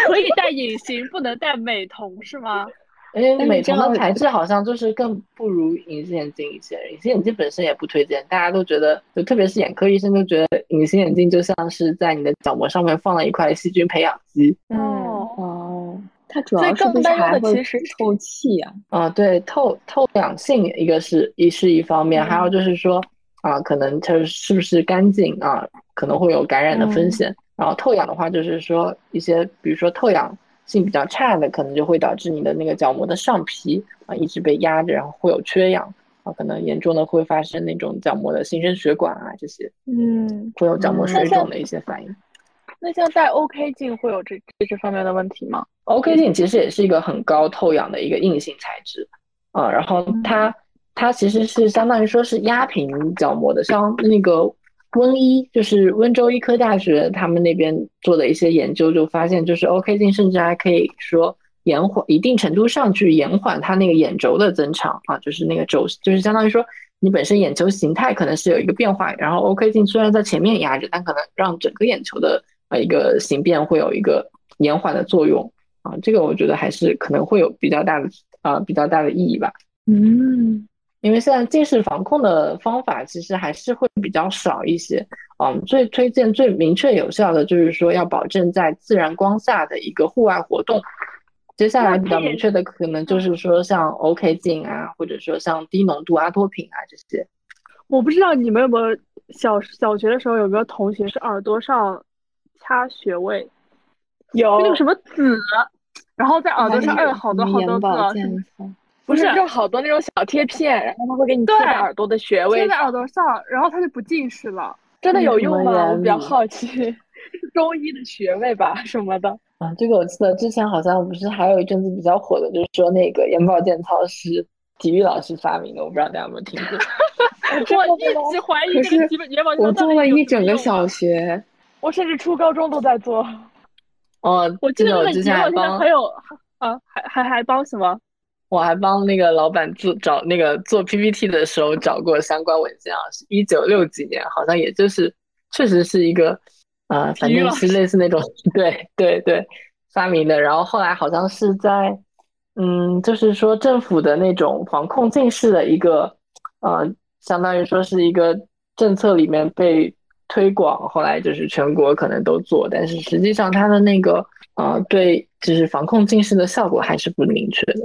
可以戴隐形，不能戴美瞳是吗？因为美瞳的材质好像就是更不如隐形眼镜一些，隐形眼镜本身也不推荐，大家都觉得，就特别是眼科医生都觉得隐形眼镜就像是在你的角膜上面放了一块细菌培养基。哦，哦，它主要是不是更担忧还会的其实是透气啊？啊，对，透透氧性一个是一是一方面，还有嗯就是说啊，可能它是不是干净啊，可能会有感染的风嗯险。然后透氧的话，就是说一些比如说透氧性比较差的，可能就会导致你的那个角膜的上皮啊一直被压着，然后会有缺氧啊，可能严重的会发生那种角膜的新生血管啊这些，嗯，会有角膜嗯水肿的一些反应。那像戴 OK 镜会有这这这方面的问题吗？OK 镜其实也是一个很高透氧的一个硬性材质啊，然后它它其实是相当于说是压平角膜的，像那个温医，就是温州医科大学他们那边做的一些研究就发现，就是 OK 镜甚至还可以说延缓一定程度上去延缓它那个眼轴的增长啊，就是那个轴，就是相当于说你本身眼球形态可能是有一个变化，然后 OK 镜虽然在前面压着，但可能让整个眼球的呃一个形变会有一个延缓的作用。啊，这个我觉得还是可能会有比较大的啊、比较大的意义吧。嗯，因为现在近视防控的方法其实还是会比较少一些。嗯，最推荐、最明确有效的就是说要保证在自然光下的一个户外活动。接下来比较明确的可能就是说像 OK 镜啊，或者说像低浓度阿托品啊这些。我不知道你们有没有小小学的时候有没有同学是耳朵上掐穴位，有那个什么紫，然后在耳朵上按了好多好多个，不是就好多那种小贴片，然后他会给你贴耳朵的穴位贴在，耳朵上，然后它就不近视了。真的有用吗？我比较好奇，<laughs> 是中医的穴位吧什么的。啊，这个我记得之前好像不是还有一阵子比较火的，就是说那个眼保健操是体育老师发明的，我不知道大家有没有听过。<laughs> 我一直怀疑是这个基本眼保健我做了一整个小学，我甚至初高中都在做。哦，我记得我之前眼保健操还有啊，还还还帮什么？我还帮那个老板做找那个做 PPT 的时候找过相关文件啊，是一九六几年，好像也就是确实是一个呃，反正是类似那种 <laughs> 对对对发明的。然后后来好像是在嗯，就是说政府的那种防控近视的一个呃，相当于说是一个政策里面被推广，后来就是全国可能都做，但是实际上它的那个呃对就是防控近视的效果还是不明确的。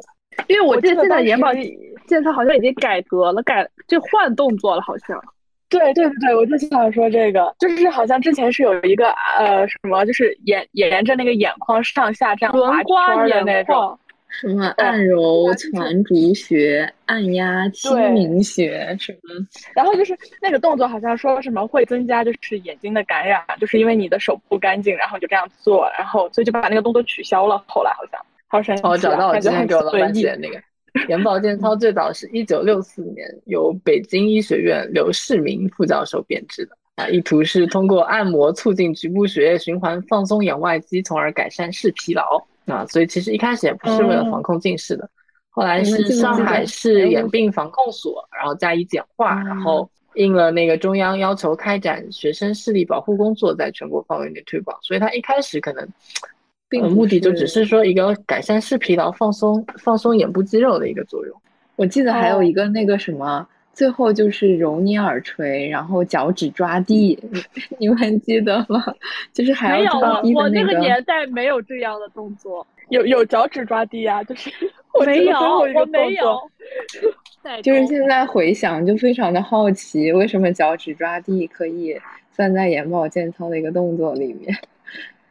因为我记得现在眼保时健操好像已经改革了，改就换动作了，好像。对对对对，我就想说这个，就是好像之前是有一个呃什么，就是沿沿着那个眼眶上下这样轮划刮眼那种。眶，什么按揉、就是攒竹穴、按压、清明穴什么，然后就是那个动作好像说什么会增加就是眼睛的感染，就是因为你的手不干净，然后就这样做，然后所以就把那个动作取消了。后来好像好神奇、啊，哦，找到我之前给我老板写的那个眼保健操，最早是一九六四年由北京医学院刘世民副教授编制的啊，意图是通过按摩促进局部血液循环，放松眼外肌，从而改善视疲劳啊。所以其实一开始也不是为了防控近视的，后来是上海市眼病防控所，然后加以简化，然后应了那个中央要求开展学生视力保护工作，在全国范围内推广。所以它一开始可能，呃并不目的就只是说一个改善视疲劳、放松放松眼部肌肉的一个作用。我记得还有哦一个那个什么，最后就是揉捏耳垂，然后脚趾抓地，你 <laughs> 你们记得吗？就是还有要抓地我的个。那个年代没有这样的动作，有有脚趾抓地呀、就是我没有，记得最后一个我没有。<laughs> 代就是现在回想，就非常的好奇，为什么脚趾抓地可以算在眼保健操的一个动作里面？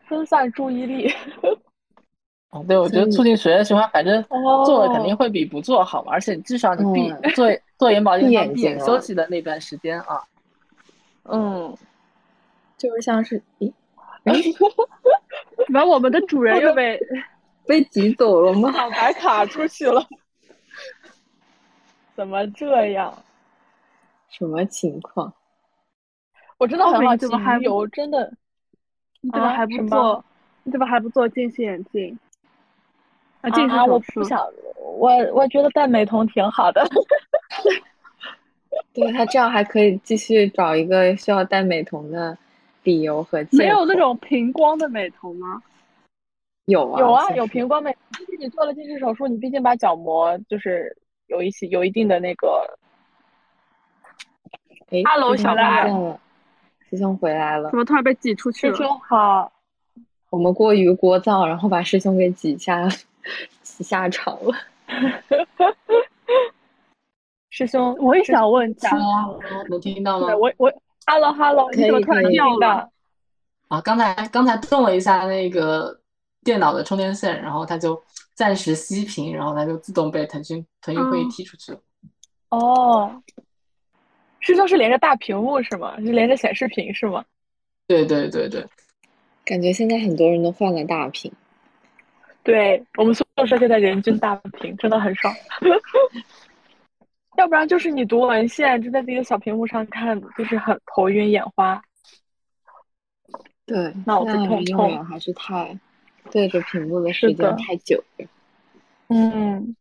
分散注意力。<laughs> 哦，对，我觉得促进血液循环，反正 <laughs> 哦做了肯定会比不做好嘛，而且至少你闭嗯做 <laughs> 做眼保健操闭眼休息的那段时间啊，嗯，就是像是，咦，怎么我们的主人又被被挤走了吗？厂牌卡出去了，怎么这样？什么情况？我真的很好奇奥美你怎么还，不油真的你怎么还不做？你怎么还不做近视眼镜？啊，近视啊，我手术。不想，我我觉得戴美瞳挺好的。<laughs> 对他这样还可以继续找一个需要戴美瞳的理由和借口。没有那种平光的美瞳吗？有啊有啊，有平光美，但是你做了近视手术，你毕竟把角膜就是有一些有一定的那个，哎 Hello，师兄出小白师兄回来了怎。么突然被挤出去了？师兄好，我们过于聒噪，然后把师兄给挤下挤下场了。师兄，我也想问，能听到吗对？我我，hello hello，可你怎么突然以可以掉了？啊，刚才刚才动了一下那个电脑的充电线，然后它就暂时熄屏，然后它就自动被腾讯腾讯会议哦踢出去了。哦，师兄是连着大屏幕是吗？是连着显示屏是吗？对对对对，感觉现在很多人都换了大屏。对我们宿舍现在人均大屏，真的很爽。<laughs> 要不然就是你读文献就在自己的小屏幕上看，就是很头晕眼花。对，脑子痛痛还是太对着屏幕的是的时间太久了。嗯，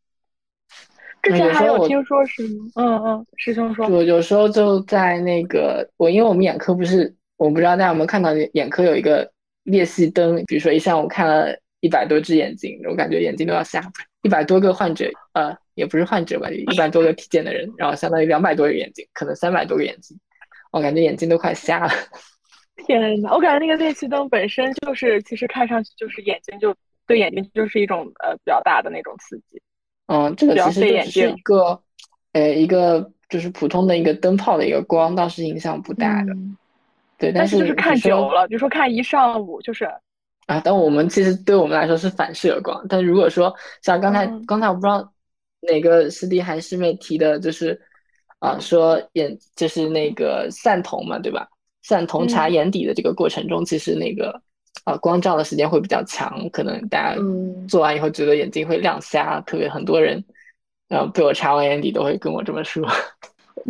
之嗯前还有听说是吗，嗯嗯，师兄说，我有时候就在那个我，因为我们眼科不是，我不知道大家有没有看到，眼科有一个裂隙灯，比如说一下午看了一百多只眼睛，我感觉眼睛都要瞎，一百多个患者，呃，也不是患者吧，一百多个体检的人，然后相当于两百多个眼睛，可能三百多个眼睛，我感觉眼睛都快瞎了。<laughs> 天呐，我感觉那个裂隙灯本身就是，其实看上去就是眼睛就对眼睛就是一种呃比较大的那种刺激。嗯，这个其实就只是一镜个，呃，一个就是普通的一个灯泡的一个光，倒是影响不大的。嗯对，但是就是看久了，比如说看一上午，就是啊，但我们其实对我们来说是反射光，但如果说像刚才、嗯刚才我不知道哪个师弟还是师妹提的，就是啊说眼就是那个散瞳嘛，对吧？散瞳查嗯眼底的这个过程中，其实那个啊光照的时间会比较长，可能大家嗯做完以后觉得眼睛会亮瞎，特别很多人，然后被我查完眼底都会跟我这么说。<laughs>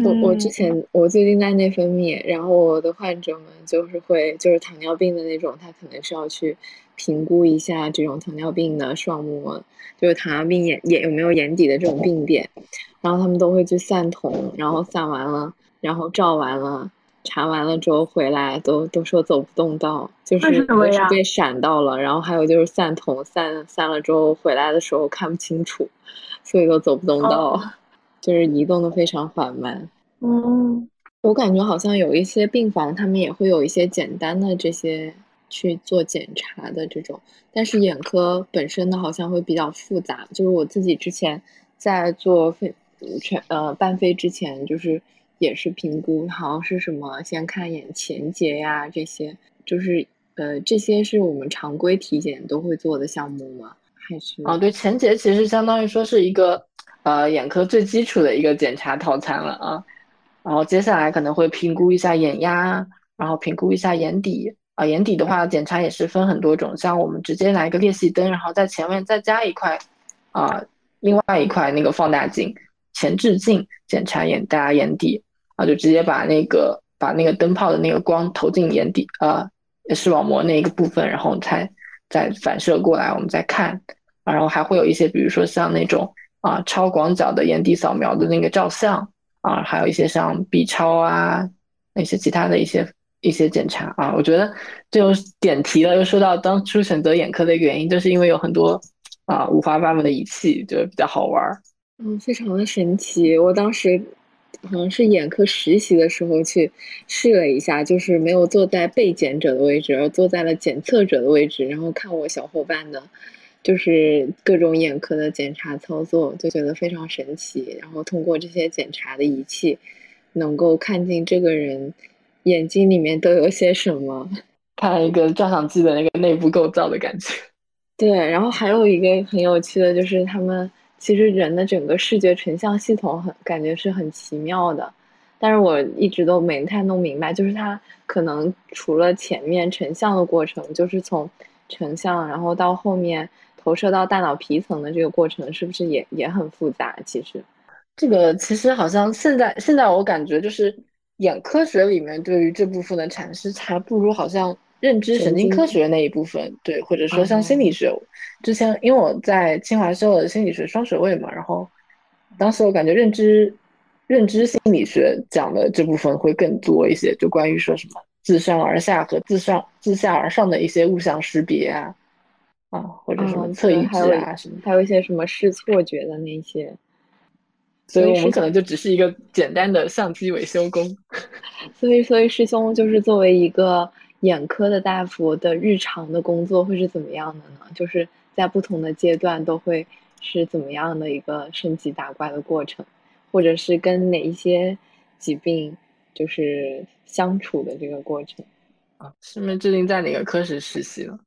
我我之嗯前我最近在内分泌，然后我的患者们就是会就是糖尿病的那种，他可能是要去评估一下这种糖尿病的双膜，就是糖尿病眼眼有没有眼底的这种病变，然后他们都会去散瞳，然后散完了，然后照完了。查完了之后回来都都说走不动道，就是为什么呀一个是被闪到了，然后还有就是散瞳散散了之后回来的时候看不清楚，所以都走不动道。哦 <laughs> 就是移动的非常缓慢。嗯我感觉好像有一些病房，他们也会有一些简单的这些去做检查的这种，但是眼科本身的好像会比较复杂。就是我自己之前在做飞全呃半飞之前，就是也是评估，好像是什么先看眼前节呀这些，就是呃这些是我们常规体检都会做的项目吗？还是啊，对，前节其实相当于说是一个呃眼科最基础的一个检查套餐了啊，然后接下来可能会评估一下眼压，然后评估一下眼底啊，眼底的话检查也是分很多种，像我们直接来一个裂隙灯，然后在前面再加一块啊，另外一块那个放大镜前置镜检查眼大家眼底啊，就直接把那个把那个灯泡的那个光投进眼底啊视网膜那个部分，然后才再反射过来，我们再看。啊然后还会有一些，比如说像那种啊超广角的眼底扫描的那个照相啊，还有一些像 B 超啊，那些其他的一些一些检查啊。我觉得这就点题了，又说到当初选择眼科的原因，就是因为有很多啊五花八门的仪器，就比较好玩儿。嗯，非常的神奇。我当时好像是眼科实习的时候去试了一下，就是没有坐在被检者的位置，而坐在了检测者的位置，然后看我小伙伴的，就是各种眼科的检查操作，就觉得非常神奇。然后通过这些检查的仪器，能够看进这个人眼睛里面都有些什么。<laughs> 看一个照相机的那个内部构造的感觉。对，然后还有一个很有趣的就是他们其实人的整个视觉成像系统很感觉是很奇妙的，但是我一直都没太弄明白，就是它可能除了前面成像的过程，就是从成像然后到后面投射到大脑皮层的这个过程，是不是也也很复杂？其实，这个其实好像现在现在我感觉就是眼科学里面对于这部分的阐释，还不如好像认知神经科学那一部分，对，或者说像心理学。之前因为我在清华修了心理学双学位嘛，然后当时我感觉认知认知心理学讲的这部分会更多一些，就关于说什么自上而下和自上自下而上的一些物象识别啊，啊或者什么嗯侧意志对还有啊什么。还有一些什么视错觉的那些。所以我们可能就只是一个简单的相机维修工。<laughs> 所以，所以师兄就是作为一个眼科的大夫的日常的工作会是怎么样的呢？就是在不同的阶段都会是怎么样的一个升级打怪的过程，或者是跟哪一些疾病就是相处的这个过程。啊，师妹最近在哪个科室实习了？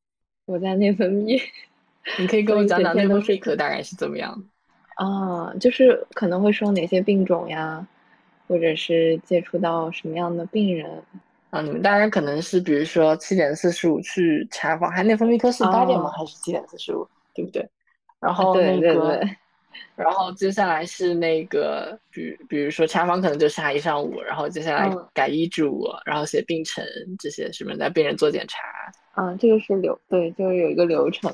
我在内分泌 <laughs> 你可以跟我讲讲内分泌科大概是怎么样的？啊，就是可能会说哪些病种呀，或者是接触到什么样的病人。啊，你们大概可能是比如说七点四十五去查房，还内分泌科是八点吗？哦还是七点四十五？对不对？然后对对那个，对 <laughs> 然后接下来是那个，比比如说查房可能就查一上午，然后接下来嗯改医嘱，然后写病程这些，是不是来病人做检查？啊，这个是流，对，就是有一个流程。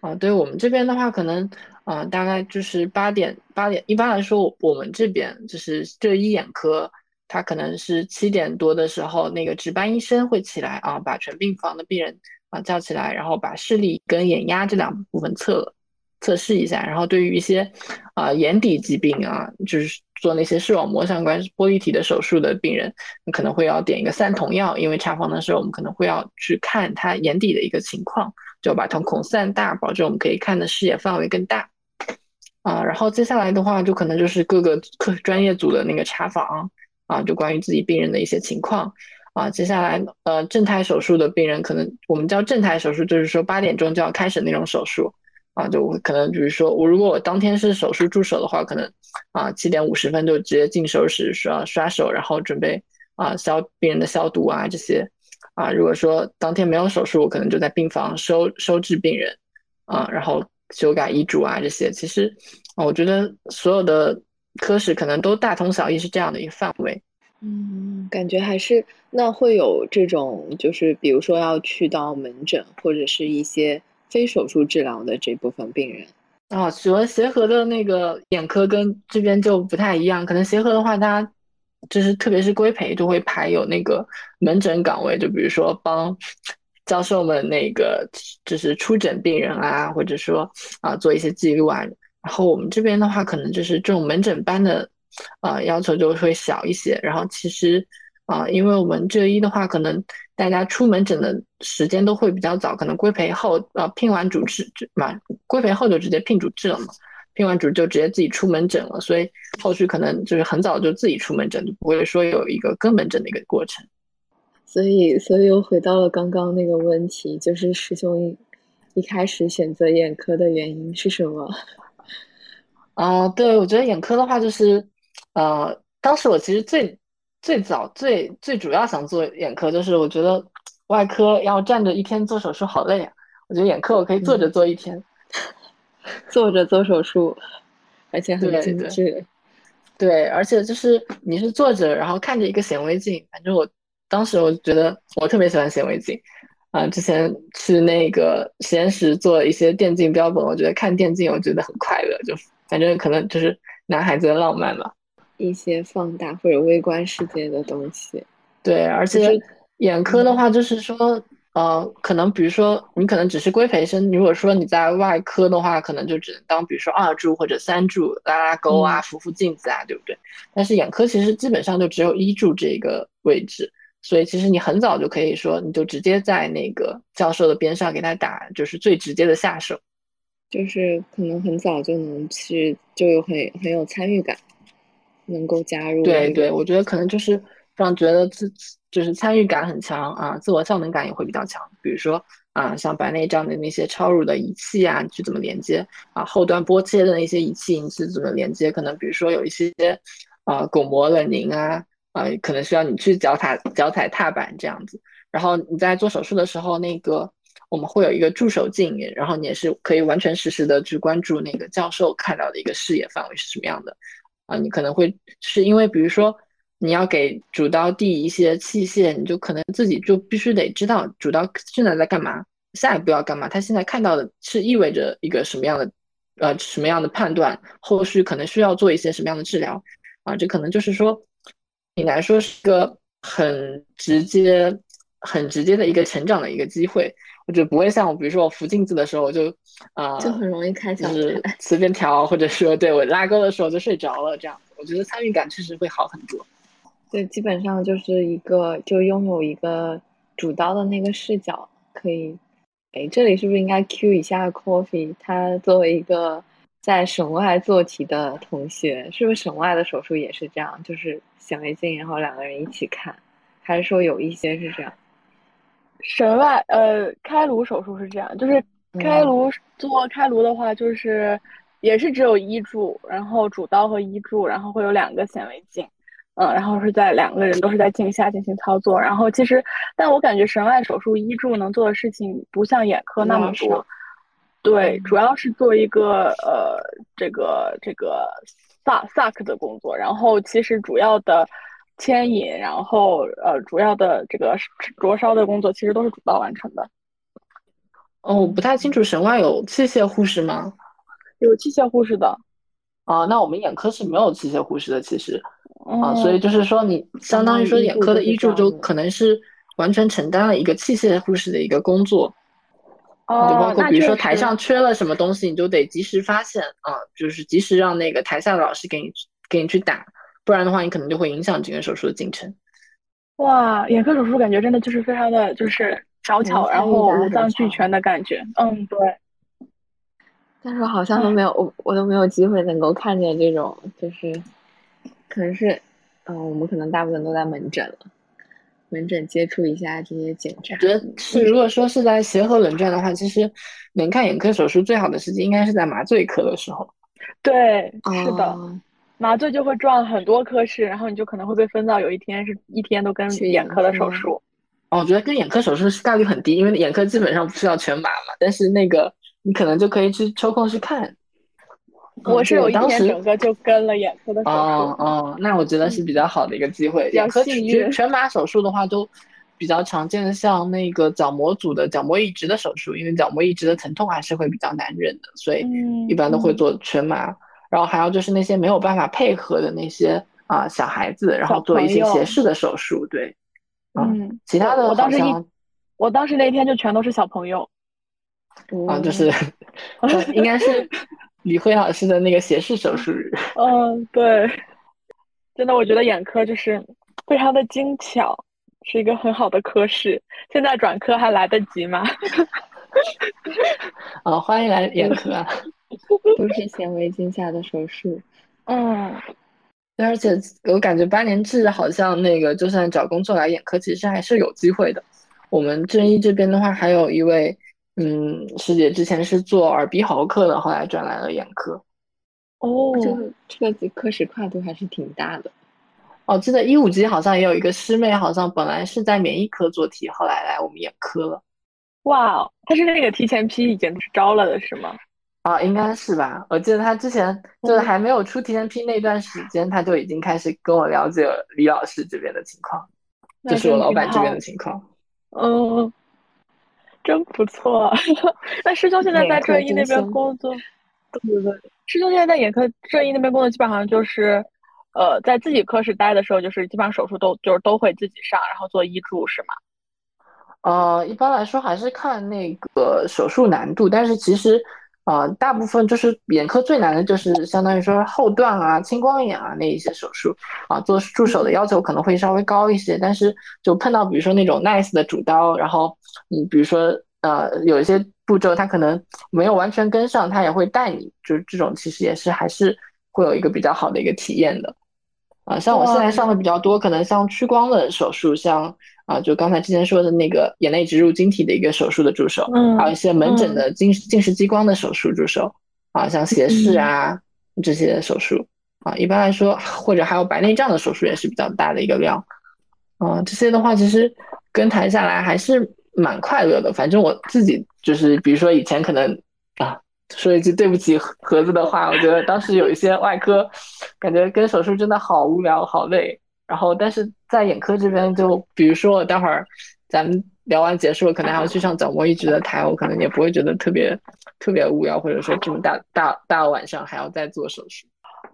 啊，对我们这边的话，可能啊、大概就是八点八点。一般来说，我我们这边就是这一眼科，他可能是七点多的时候，那个值班医生会起来啊，把全病房的病人啊叫起来，然后把视力跟眼压这两部分测测试一下。然后对于一些啊眼底疾病啊，就是做那些视网膜相关玻璃体的手术的病人，可能会要点一个散瞳药，因为查房的时候我们可能会要去看他眼底的一个情况。就把瞳孔散大，保证我们可以看的视野范围更大。啊，然后接下来的话，就可能就是各个科专业组的那个查房啊，就关于自己病人的一些情况啊。接下来呃，正态手术的病人，可能我们叫正态手术，就是说八点钟就要开始那种手术啊，就我可能比如说我如果我当天是手术助手的话，可能啊七点五十分就直接进手术室刷刷手，然后准备啊消病人的消毒啊这些。啊，如果说当天没有手术，我可能就在病房收收治病人，啊，然后修改医嘱啊这些。其实，啊，我觉得所有的科室可能都大同小异，是这样的一个范围。嗯，感觉还是那会有这种，就是比如说要去到门诊或者是一些非手术治疗的这部分病人。啊，主要协和的那个眼科跟这边就不太一样，可能协和的话，它就是特别是规培就会排有那个门诊岗位，就比如说帮教授们那个就是出诊病人啊，或者说啊做一些记录啊。然后我们这边的话，可能就是这种门诊班的啊要求就会小一些。然后其实啊，因为我们浙一的话，可能大家出门诊的时间都会比较早，可能规培后啊聘完主治嘛，规培后就直接聘主治了嘛。聘完主就直接自己出门诊了，所以后续可能就是很早就自己出门诊，就不会说有一个跟门诊的一个过程。所以，所以又回到了刚刚那个问题，就是师兄一一开始选择眼科的原因是什么？啊、对，我觉得眼科的话，就是呃，当时我其实最最早最最主要想做眼科，就是我觉得外科要站着一天做手术好累啊，我觉得眼科我可以坐着做一天。<laughs> 坐着做手术，而且很对对精致。对，而且就是你是坐着，然后看着一个显微镜，反正我当时我觉得我特别喜欢显微镜，啊、之前去那个实验室做一些电竞标本，我觉得看电竞我觉得很快乐，就反正可能就是男孩子的浪漫吧。一些放大或者微观世界的东西。对，而且眼科的话，就是说，呃，可能比如说你可能只是规培生，如果说你在外科的话，可能就只能当比如说二柱或者三柱，拉拉钩啊，扶扶镜子啊，对不对？但是眼科其实基本上就只有一柱这个位置，所以其实你很早就可以说，你就直接在那个教授的边上给他打，就是最直接的下手。就是可能很早就能去，就有很很有参与感，能够加入对对，我觉得可能就是让觉得自就是参与感很强啊，自我效能感也会比较强。比如说啊，像白内障的那些超乳的仪器啊，你去怎么连接啊？后端波切的那些仪器你去怎么连接？可能比如说有一些啊巩膜冷凝啊啊，可能需要你去脚踩脚踩踏板这样子。然后你在做手术的时候，那个我们会有一个助手镜，然后你也是可以完全实时的去关注那个教授看到的一个视野范围是什么样的。啊，你可能会是因为比如说你要给主刀递一些器械，你就可能自己就必须得知道主刀现在在干嘛，下一步要干嘛，他现在看到的是意味着一个什么样的呃什么样的判断，后续可能需要做一些什么样的治疗啊，这可能就是说你来说是个很直接、很直接的一个成长的一个机会。我觉得不会像我，比如说我扶镜子的时候，我就啊、就很容易开小就是差。随便调，或者说对我拉钩的时候就睡着了，这样我觉得参与感确实会好很多。对，基本上就是一个就拥有一个主刀的那个视角，可以。哎，这里是不是应该 Q 一下 Coffee？他作为一个在省外做题的同学，是不是省外的手术也是这样？就是显微镜，然后两个人一起看，还是说有一些是这样？神外呃开颅手术是这样，就是开颅做开颅的话，就是也是只有一柱，然后主刀和一柱，然后会有两个显微镜，嗯，然后是在两个人都是在镜下进行操作。然后其实，但我感觉神外手术一柱能做的事情不像眼科那么多少，对，主要是做一个呃这个这个萨萨克的工作，然后其实主要的牵引，然后呃主要的这个灼烧的工作，其实都是主刀完成的。哦，我不太清楚神外有器械护士吗？有器械护士的，啊，那我们眼科是没有器械护士的，其实啊，嗯，所以就是说你相当于说眼科的医助就可能是完全承担了一个器械护士的一个工作。就包哦，括比如说台上缺了什么东西，你就得及时发现啊，就是及时让那个台下的老师给你给你去打，不然的话你可能就会影响这个手术的进程。哇，眼科手术感觉真的就是非常的就是小巧，然后五脏俱全的感觉。嗯，对，但是好像都没有，我我都没有机会能够看见这种，就是可能是，嗯、我们可能大部分都在门诊了，门诊接触一下这些检查我。觉得是，如果说是在协和轮转的话，其实能看眼科手术最好的时机应该是在麻醉科的时候。对，是的，哦麻醉就会撞很多科室，然后你就可能会被分到有一天是一天都跟去眼眼科的手科术。哦，我觉得跟眼科手术是概率很低，因为眼科基本上不是要全麻嘛，但是那个你可能就可以去抽空去看。我是有一天当时整个就跟了眼科的手术。哦哦，那我觉得是比较好的一个机会。眼科全全麻手术的话，都比较常见的，像那个角膜组的角膜移植的手术，因为角膜移植的疼痛还是会比较难忍的，所以嗯一般都会嗯做全麻。然后还有就是那些没有办法配合的那些啊、小孩子，然后做一些斜视的手术，对。啊嗯，其他的我我当时一我当时那天就全都是小朋友。啊，就是应该是 <laughs> 李辉老师的那个斜视手术日。嗯，对，真的，我觉得眼科就是非常的精巧，是一个很好的科室。现在转科还来得及吗？啊，<laughs> 欢迎来眼科啊！<laughs> 都是显微镜下的手术。嗯，对，而且我感觉八年制好像那个，就算找工作来眼科，其实还是有机会的。我们正一这边的话，还有一位嗯师姐，之前是做耳鼻喉科的，后来转来了眼科。哦，这个这个科室跨度还是挺大的。哦，记得一五级好像也有一个师妹，好像本来是在免疫科做题，后来来我们眼科了。哇哦，他是那个提前批已经招了的是吗？啊，应该是吧？我记得他之前就是还没有出提前批那段时间，他就已经开始跟我了解李老师这边的情况，那就是老板这边好的情况。嗯，真不错。<laughs> 那师兄现在在眼科正一那边工作，对对对，师兄现在在眼科正一那边工作，基本上就是，呃，在自己科室待的时候，就是基本上手术都就是都会自己上，然后做医助是吗？呃，一般来说还是看那个手术难度，但是其实，呃，大部分就是眼科最难的就是相当于说后段啊、青光眼啊那一些手术啊，做助手的要求可能会稍微高一些，但是就碰到比如说那种 nice 的主刀，然后你比如说呃有一些步骤他可能没有完全跟上，他也会带你，就是这种其实也是还是会有一个比较好的一个体验的。啊，像我现在上的比较多，可能像屈光的手术，像啊，就刚才之前说的那个眼内植入晶体的一个手术的助手，嗯还有一些门诊的近近视激光的手术助手，啊，像斜视啊这些手术啊，一般来说，或者还有白内障的手术也是比较大的一个量，啊，这些的话其实跟谈下来还是蛮快乐的。反正我自己就是，比如说以前可能啊。说一句对不起盒子的话，我觉得当时有一些外科，感觉跟手术真的好无聊、好累。然后，但是在眼科这边，就比如说我待会儿咱们聊完结束，可能还要去上角膜移植的台，我可能也不会觉得特别特别无聊，或者说这么大大大晚上还要再做手术。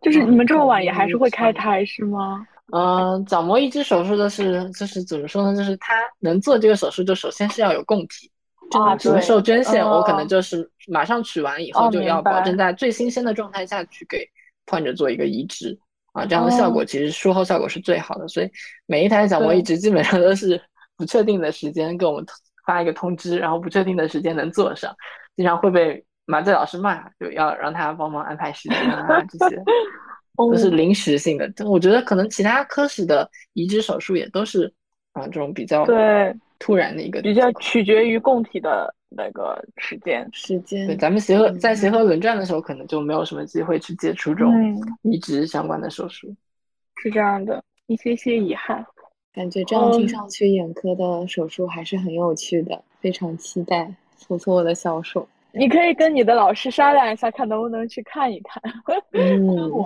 就是你们这么晚也还是会开台是吗？嗯，角膜移植手术的是，就是怎么说呢？就是他能做这个手术，就首先是要有供体。啊，什么时候捐献，哦我可能就是马上取完以后哦就要保证在最新鲜的状态下去给患者做一个移植啊，这样的效果哦其实术后效果是最好的。所以每一台角膜移植基本上都是不确定的时间给我们发一个通知，然后不确定的时间能做上，经常会被麻醉老师骂，就要让他帮忙安排时间啊，这些 <laughs> 都是临时性的。但我觉得可能其他科室的移植手术也都是啊这种比较对，突然的一个比较取决于供体的那个时间。时间对，咱们协和在协和轮转的时候，可能就没有什么机会去接触这种嗯，移植相关的手术。是这样的，一些些遗憾。感觉这样听嗯上去，眼科的手术还是很有趣的，非常期待搓搓我的小手。你可以跟你的老师商量一下，看能不能去看一看。嗯，<laughs> 我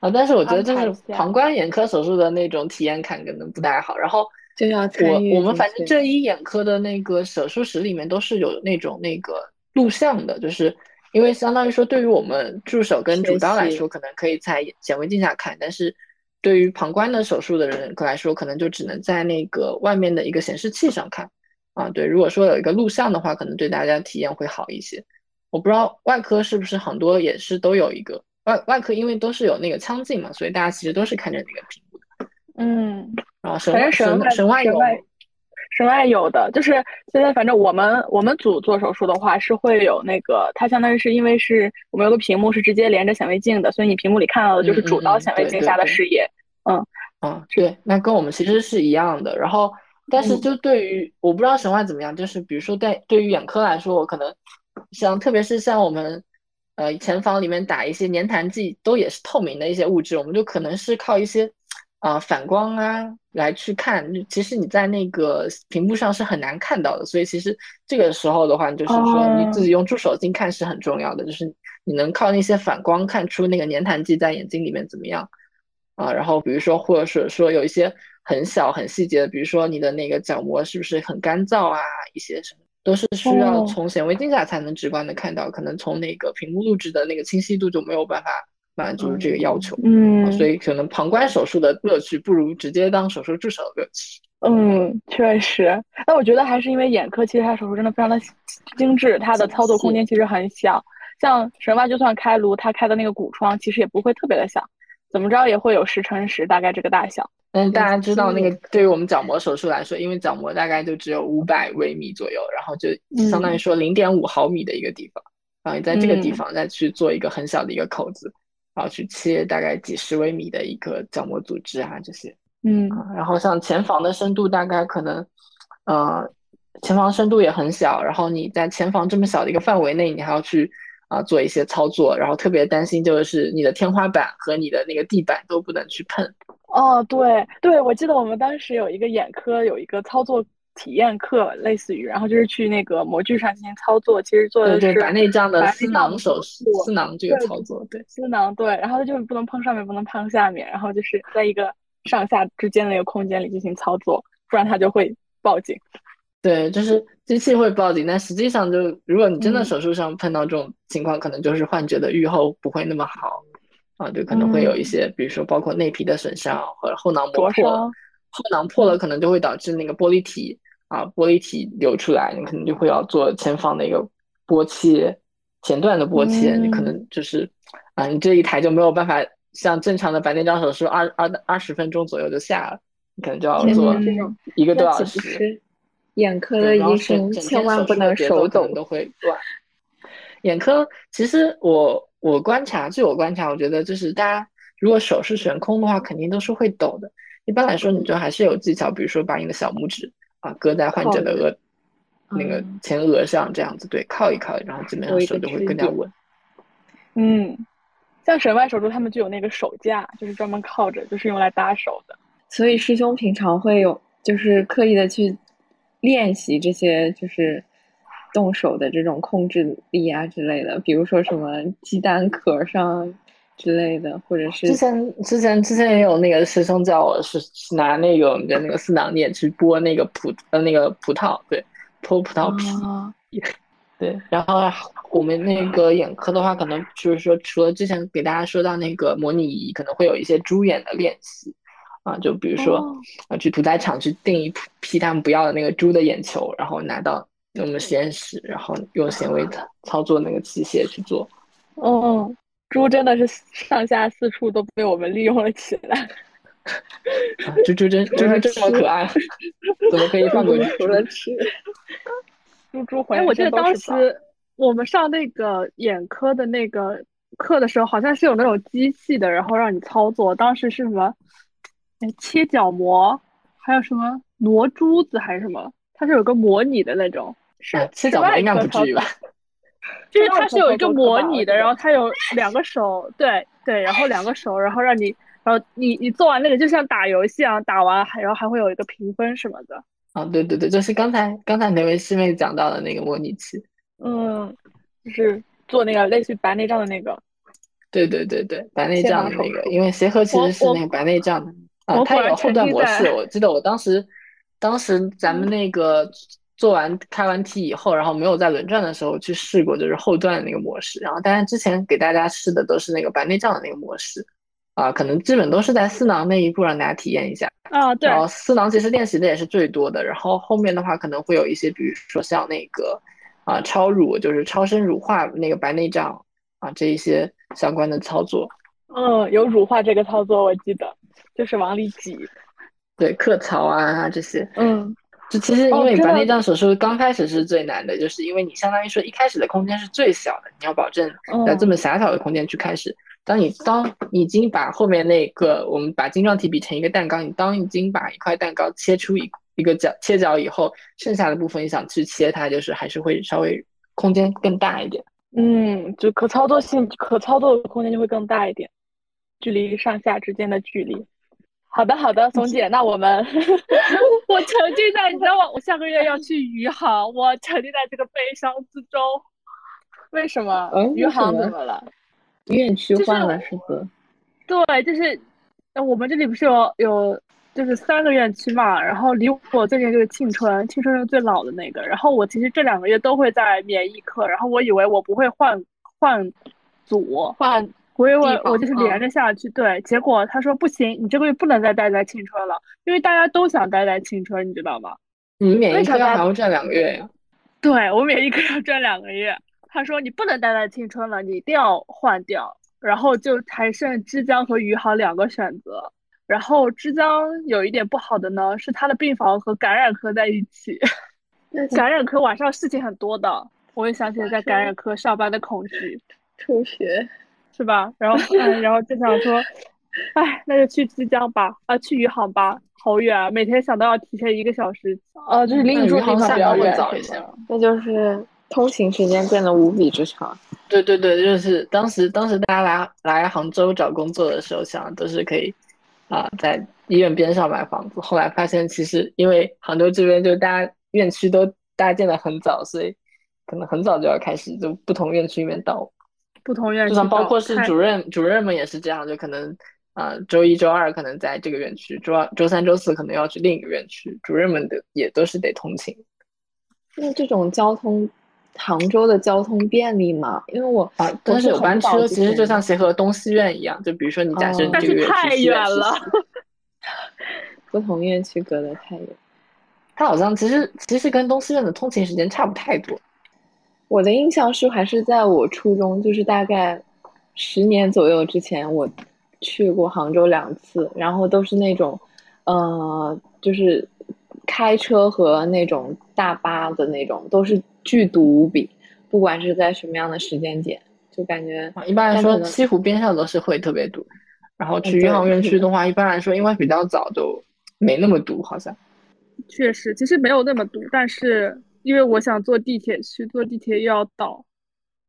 啊，但是我觉得就是旁观眼科手术的那种体验感可能不太好。然后就要参与我我们反正去这一眼科的那个手术室里面都是有那种那个录像的，就是因为相当于说对于我们助手跟主刀来说，可能可以在显微镜下看，但是对于旁观的手术的人来说，可能就只能在那个外面的一个显示器上看。啊，对，如果说有一个录像的话，可能对大家体验会好一些。我不知道外科是不是很多也是都有一个外外科，因为都是有那个腔镜嘛，所以大家其实都是看着那个屏幕的。嗯，然后神反正外神外神神外有神外有的，就是现在反正我们我们组做手术的话是会有那个，它相当于是因为是我们有个屏幕是直接连着显微镜的，所以你屏幕里看到的就是嗯嗯主刀嗯显微镜下的视野。啊，对，那跟我们其实是一样的。然后，但是嗯就对于我不知道神外怎么样，就是比如说在对于眼科来说，我可能像特别是像我们呃前房里面打一些粘痰剂，都也是透明的一些物质，我们就可能是靠一些啊、反光啊来去看，其实你在那个屏幕上是很难看到的。所以其实这个时候的话，就是说你哦自己用助手镜看是很重要的，就是你能靠那些反光看出那个粘痰剂在眼睛里面怎么样。啊，然后比如说，或者是说有一些很小很细节的，比如说你的那个角膜是不是很干燥啊，一些什么都是需要哦从显微镜下才能直观的看到，可能从那个屏幕录制的那个清晰度就没有办法满足这个要求。啊嗯所以可能旁观手术的乐趣不如直接当手术助手的乐趣。嗯，确实。那我觉得还是因为眼科其实它手术真的非常的精致，它的操作空间其实很小。像神外就算开颅，它开的那个骨窗其实也不会特别的小，怎么着也会有十乘十，大概这个大小。但是大家知道，那个嗯对于我们角膜手术来说，因为角膜大概就只有五百微米左右，然后就相当于说零点五毫米的一个地方，然后你在这个地嗯方再去做一个很小的一个口子，然后去切大概几十微米的一个角膜组织啊这些嗯啊，然后像前房的深度大概可能，呃，前房深度也很小，然后你在前房这么小的一个范围内，你还要去啊做一些操作，然后特别担心就是你的天花板和你的那个地板都不能去碰。哦，对对，我记得我们当时有一个眼科有一个操作体验课，类似于，然后就是去那个模具上进行操作，其实做对对，的是白内障的白内丝障的手囊手术，术丝囊这个操作，对丝囊，对，然后就是不能碰上面，不能碰下面，然后就是在一个上下之间的一个空间里进行操作，不然它就会报警。对，就是机器会报警，但实际上就如果你真的嗯手术上碰到这种情况，可能就是患者的预后不会那么好。啊，就可能会有一嗯些，比如说包括内皮的损伤或者后囊膜破后囊破了可能就会导致那个玻璃体啊玻璃体流出来，你可能就会要做前方的一个剥切，前段的剥切，你可嗯能就是啊，你这一台就没有办法像正常的白内障手术二二二十分钟左右就下了，你可能就要做一个多小时。眼科的医生千万不能手抖？都会乱。眼科其实我我观察，据我观察，我觉得就是大家如果手是悬空的话，肯定都是会抖的。一般来说，你就还是有技巧，比如说把你的小拇指啊搁在患者的额那个嗯前额上，这样子对，靠一靠，然后基本上手就会更加稳。嗯，像神外手术，他们就有那个手架，就是专门靠着，就是用来搭手的。所以师兄平常会有就是刻意的去练习这些就是动手的这种控制力啊之类的，比如说什么鸡蛋壳上之类的，或者是之前之前之前也有那个师兄叫我是是拿那个我们的那个四囊镊去剥那个葡呃那个葡萄，对，剥葡萄皮。啊，对，然后我们那个眼科的话，可能就是说，除了之前给大家说到那个模拟仪，可能会有一些猪眼的练习啊，就比如说哦啊，去屠宰场去订一批他们不要的那个猪的眼球，然后拿到我们实验室，然后用显微操操作那个器械去做。嗯，猪真的是上下四处都被我们利用了起来。<laughs> 啊，猪猪真猪猪这么可爱，怎么可以放过猪除了吃，猪猪哎，浑我记得当。时我们上那个眼科的那个课的时候，好像是有那种机器的，然后让你操作。当时是什么？哎，切角膜，还有什么挪珠子还是什么？它是有个模拟的那种，是啊，切角膜应该不至于吧？就是它是有一个模拟的，然后它有两个手，对对，然后两个手，然后让你，然后你你做完那个就像打游戏一样，打完还然后还会有一个评分什么的。啊，对对对，就是刚才刚才哪位师妹讲到的那个模拟器。嗯，就是做那个类似于白内障的那个。对对对对，白内障的那个，因为协和其实是那个白内障的啊，它有后段模式。我记得我当时，当时咱们那个做完开完题以后，然后没有在轮转的时候去试过，就是后段的那个模式。然后，当然之前给大家试的都是那个白内障的那个模式啊，可能基本都是在四囊那一步让大家体验一下。啊，对然，后四囊其实练习的也是最多的，然后后面的话可能会有一些，比如说像那个啊超乳，就是超声乳化那个白内障啊这一些相关的操作。嗯，有乳化这个操作，我记得，就是往里挤。对，克槽啊这些，嗯就其实因为白内障手术刚开始是最难的，就是因为你相当于说一开始的空间是最小的，你要保证在这嗯么狭小的空间去开始。当你当已经把后面那个我们把晶状体比成一个蛋糕，你当已经把一块蛋糕切出一一个角切角以后，剩下的部分你想去切它，就是还是会稍微空间更大一点。嗯，就可操作性、可操作的空间就会更大一点，距离上下之间的距离。好的，好的，怂姐，那我们 <laughs> 我沉浸在，你知道吗？我下个月要去余杭，我沉浸在这个悲伤之中。为什么嗯余杭怎么了？院区换了是不？对，就是，呃，我们这里不是有有就是三个院区嘛，然后离我最近就是庆春，庆春是最老的那个。然后我其实这两个月都会在免疫科，然后我以为我不会换换组，换我以为我就是连着下去，对。结果他说不行，你这个月不能再待在青春了，因为大家都想待在青春，你知道吗？你免疫科为啥大还要赚两个月呀？<laughs> 对，我免疫科要转两个月。他说你不能待在青春了，你一定要换掉。然后就还剩枝江和余杭两个选择。然后枝江有一点不好的呢，是他的病房和感染科在一起。感染科晚上事情很多的，我也想起了在感染科上班的恐惧，抽血，是吧？然后，嗯，然后就想说，哎，那就去枝江吧，啊，去余杭吧，好远啊，每天想到要提前一个小时。呃，就是离那余你住的地杭下班会方比较远，早一些那就是通勤时间变得无比之长。对对对，就是当时当时大家来来杭州找工作的时候，想的都是可以啊、在医院边上买房子。后来发现，其实因为杭州这边就大家院区都搭建的很早，所以可能很早就要开始就不同院区里面倒。不同院就区就算包括是主任主任们也是这样，就可能啊、周一周二可能在这个院区，周二周三周四可能要去另一个院区，主任们的也都是得通勤。那这种交通杭州的交通便利吗？因为我啊，但是有班车，其实就像协和东西院一样，就比如说你假设这个月去是太远了 <laughs> 不同院区隔得太远。它好像其实其实跟东西院的通勤时间差不太多。我的印象是，还是在我初中，就是大概十年左右之前，我去过杭州两次，然后都是那种，呃，就是开车和那种大巴的那种，都是巨堵无比，不管是在什么样的时间点，就感觉啊，一般来说，西湖边上都是会特别堵，然后去嗯余杭对是的院区的话，一般来说，因为比较早，就没那么堵，好像。确实，其实没有那么堵，但是因为我想坐地铁去，坐地铁又要倒。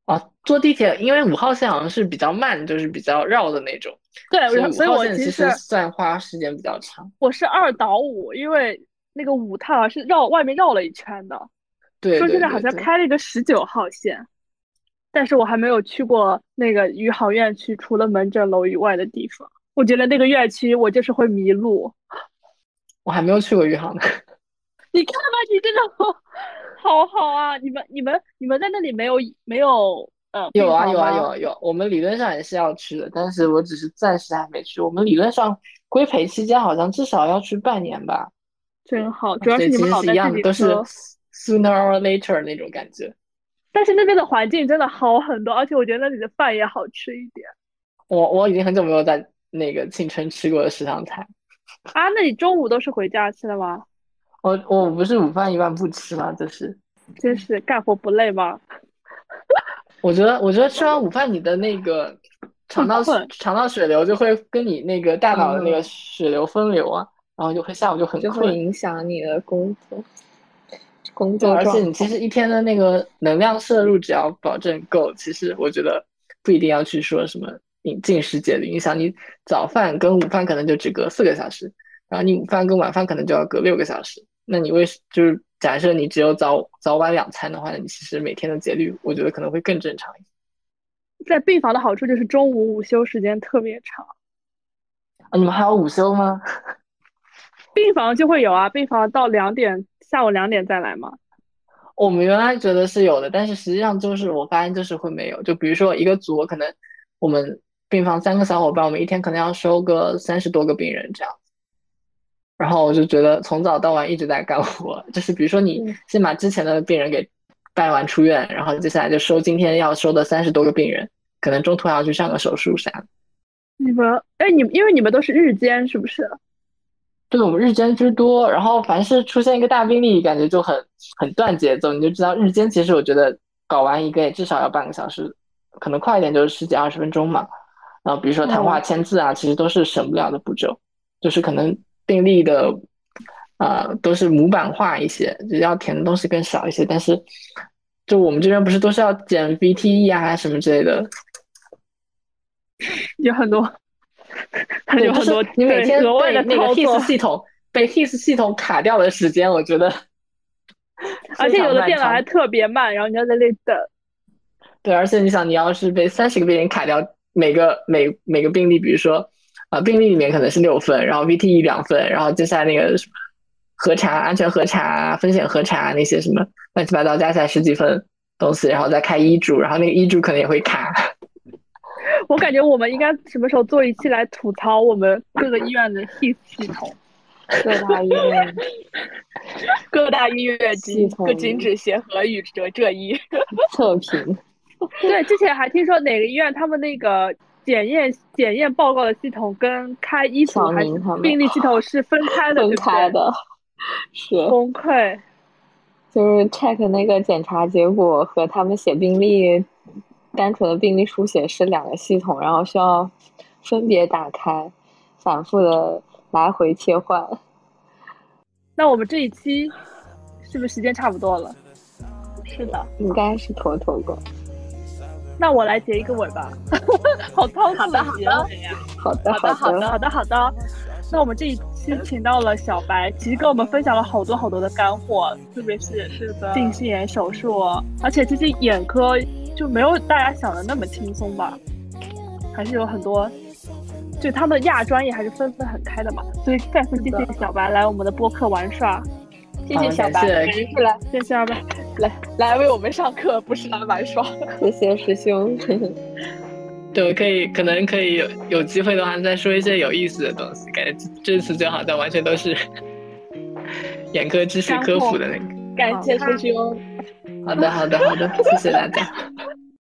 啊，坐地铁，因为五号线好像是比较慢，就是比较绕的那种，对，所以五号线其我其实实算花时间比较长。我是二倒五，因为那个五它好像是绕外面绕了一圈的，对对说现在好像开了一个十九号线，但是我还没有去过那个余杭院区除了门诊楼以外的地方。我觉得那个院区我就是会迷路。我还没有去过余杭呢。你看吧，你真的好好好啊！你们你们你们在那里没有没有呃有啊有啊有啊有，我们理论上也是要去的，但是我只是暂时还没去。我们理论上规培期间好像至少要去半年吧，真好，主要是你们脑是一样都是 sooner or later 那种感觉。但是那边的环境真的好很多，而且我觉得那里的饭也好吃一点我我已经很久没有在那个庆春吃过的食堂菜。啊。那你中午都是回家吃的吗？我我不是午饭一般不吃吗？就是真是干活不累吗？<laughs> 我觉得我觉得吃完午饭你的那个肠道困肠道血流就会跟你那个大脑的那个嗯血流分流啊，然后就会下午就很就会。影响你的工作工作，而且你其实一天的那个能量摄入只要保证够，其实我觉得不一定要去说什么饮进食节律。影响，你早饭跟午饭可能就只隔四个小时，然后你午饭跟晚饭可能就要隔六个小时。那你为就是假设你只有早早晚两餐的话，那你其实每天的节律，我觉得可能会更正常一些。在病房的好处就是中午午休时间特别长，啊，你们还有午休吗？<laughs> 病房就会有啊，病房到两点，下午两点再来嘛。我们原来觉得是有的，但是实际上就是我发现就是会没有。就比如说一个组，我可能我们病房三个小伙伴，我们一天可能要收个三十多个病人这样。然后我就觉得从早到晚一直在干活，就是比如说你嗯先把之前的病人给办完出院，然后接下来就收今天要收的三十多个病人，可能中途还要去上个手术啥的。你们，哎，你们因为你们都是日间是不是？对我们日间居多，然后凡是出现一个大病例，感觉就很很断节奏，你就知道日间其实我觉得搞完一个也至少要半个小时，可能快一点就是十几二十分钟嘛。然后比如说谈话、哦签字啊，其实都是省不了的步骤，就是可能病例的呃都是模板化一些，就要填的东西更少一些，但是就我们这边不是都是要剪 VTE 啊什么之类的，<laughs> 有很多，<laughs> 有很多你每天额外的被那个 HIS，系统被 HIS 系统卡掉的时间，我觉得 <laughs> 而且有的电脑还特别慢，然后你要在那里等。对，而且你想，你要是被三十个病人卡掉，每个每每个病例，比如说啊、病例里面可能是六份，然后 VTE 两份，然后接下来那个什么核查、安全核查啊、风险核查啊那些什么乱七八糟加起来十几份东西，然后再开医嘱，然后那个医嘱可能也会卡。<laughs> 我感觉我们应该什么时候做一期来吐槽我们各个医院的 HIS 系统，各大医院各大医院及系统各禁止协和与这这一。测评，<laughs> 对，之前还听说哪个医院他们那个检验检验报告的系统跟开医嘱小还是明他们病历系统是分开的，<laughs> 分开的，是崩溃。就是 check 那个检查结果和他们写病历，单纯的病历书写是两个系统，然后需要分别打开，反复的来回切换。那我们这一期是不是时间差不多了？是的，应该是妥妥够。那我来结一个尾吧。<laughs> 好仓促的结尾呀！好的，好的好的，好的，好的。那我们这一期请到了小白，其实跟我们分享了好多好多的干货，特别是是的近视眼手术，而且其实眼科就没有大家想的那么轻松吧，还是有很多，就他们亚专业还是分分很开的嘛。所以再次谢谢小白来我们的播客玩耍，谢谢小白，好感谢赶紧过来。谢谢小白，来来为我们上课，不是来玩耍。谢谢师兄。<laughs> 对，可以，可能可以有有机会的话再说一些有意思的东西。感觉这这次就好像完全都是 <laughs> 眼科知识科普的那个。感谢师兄。好的，好的，好的，谢谢大家。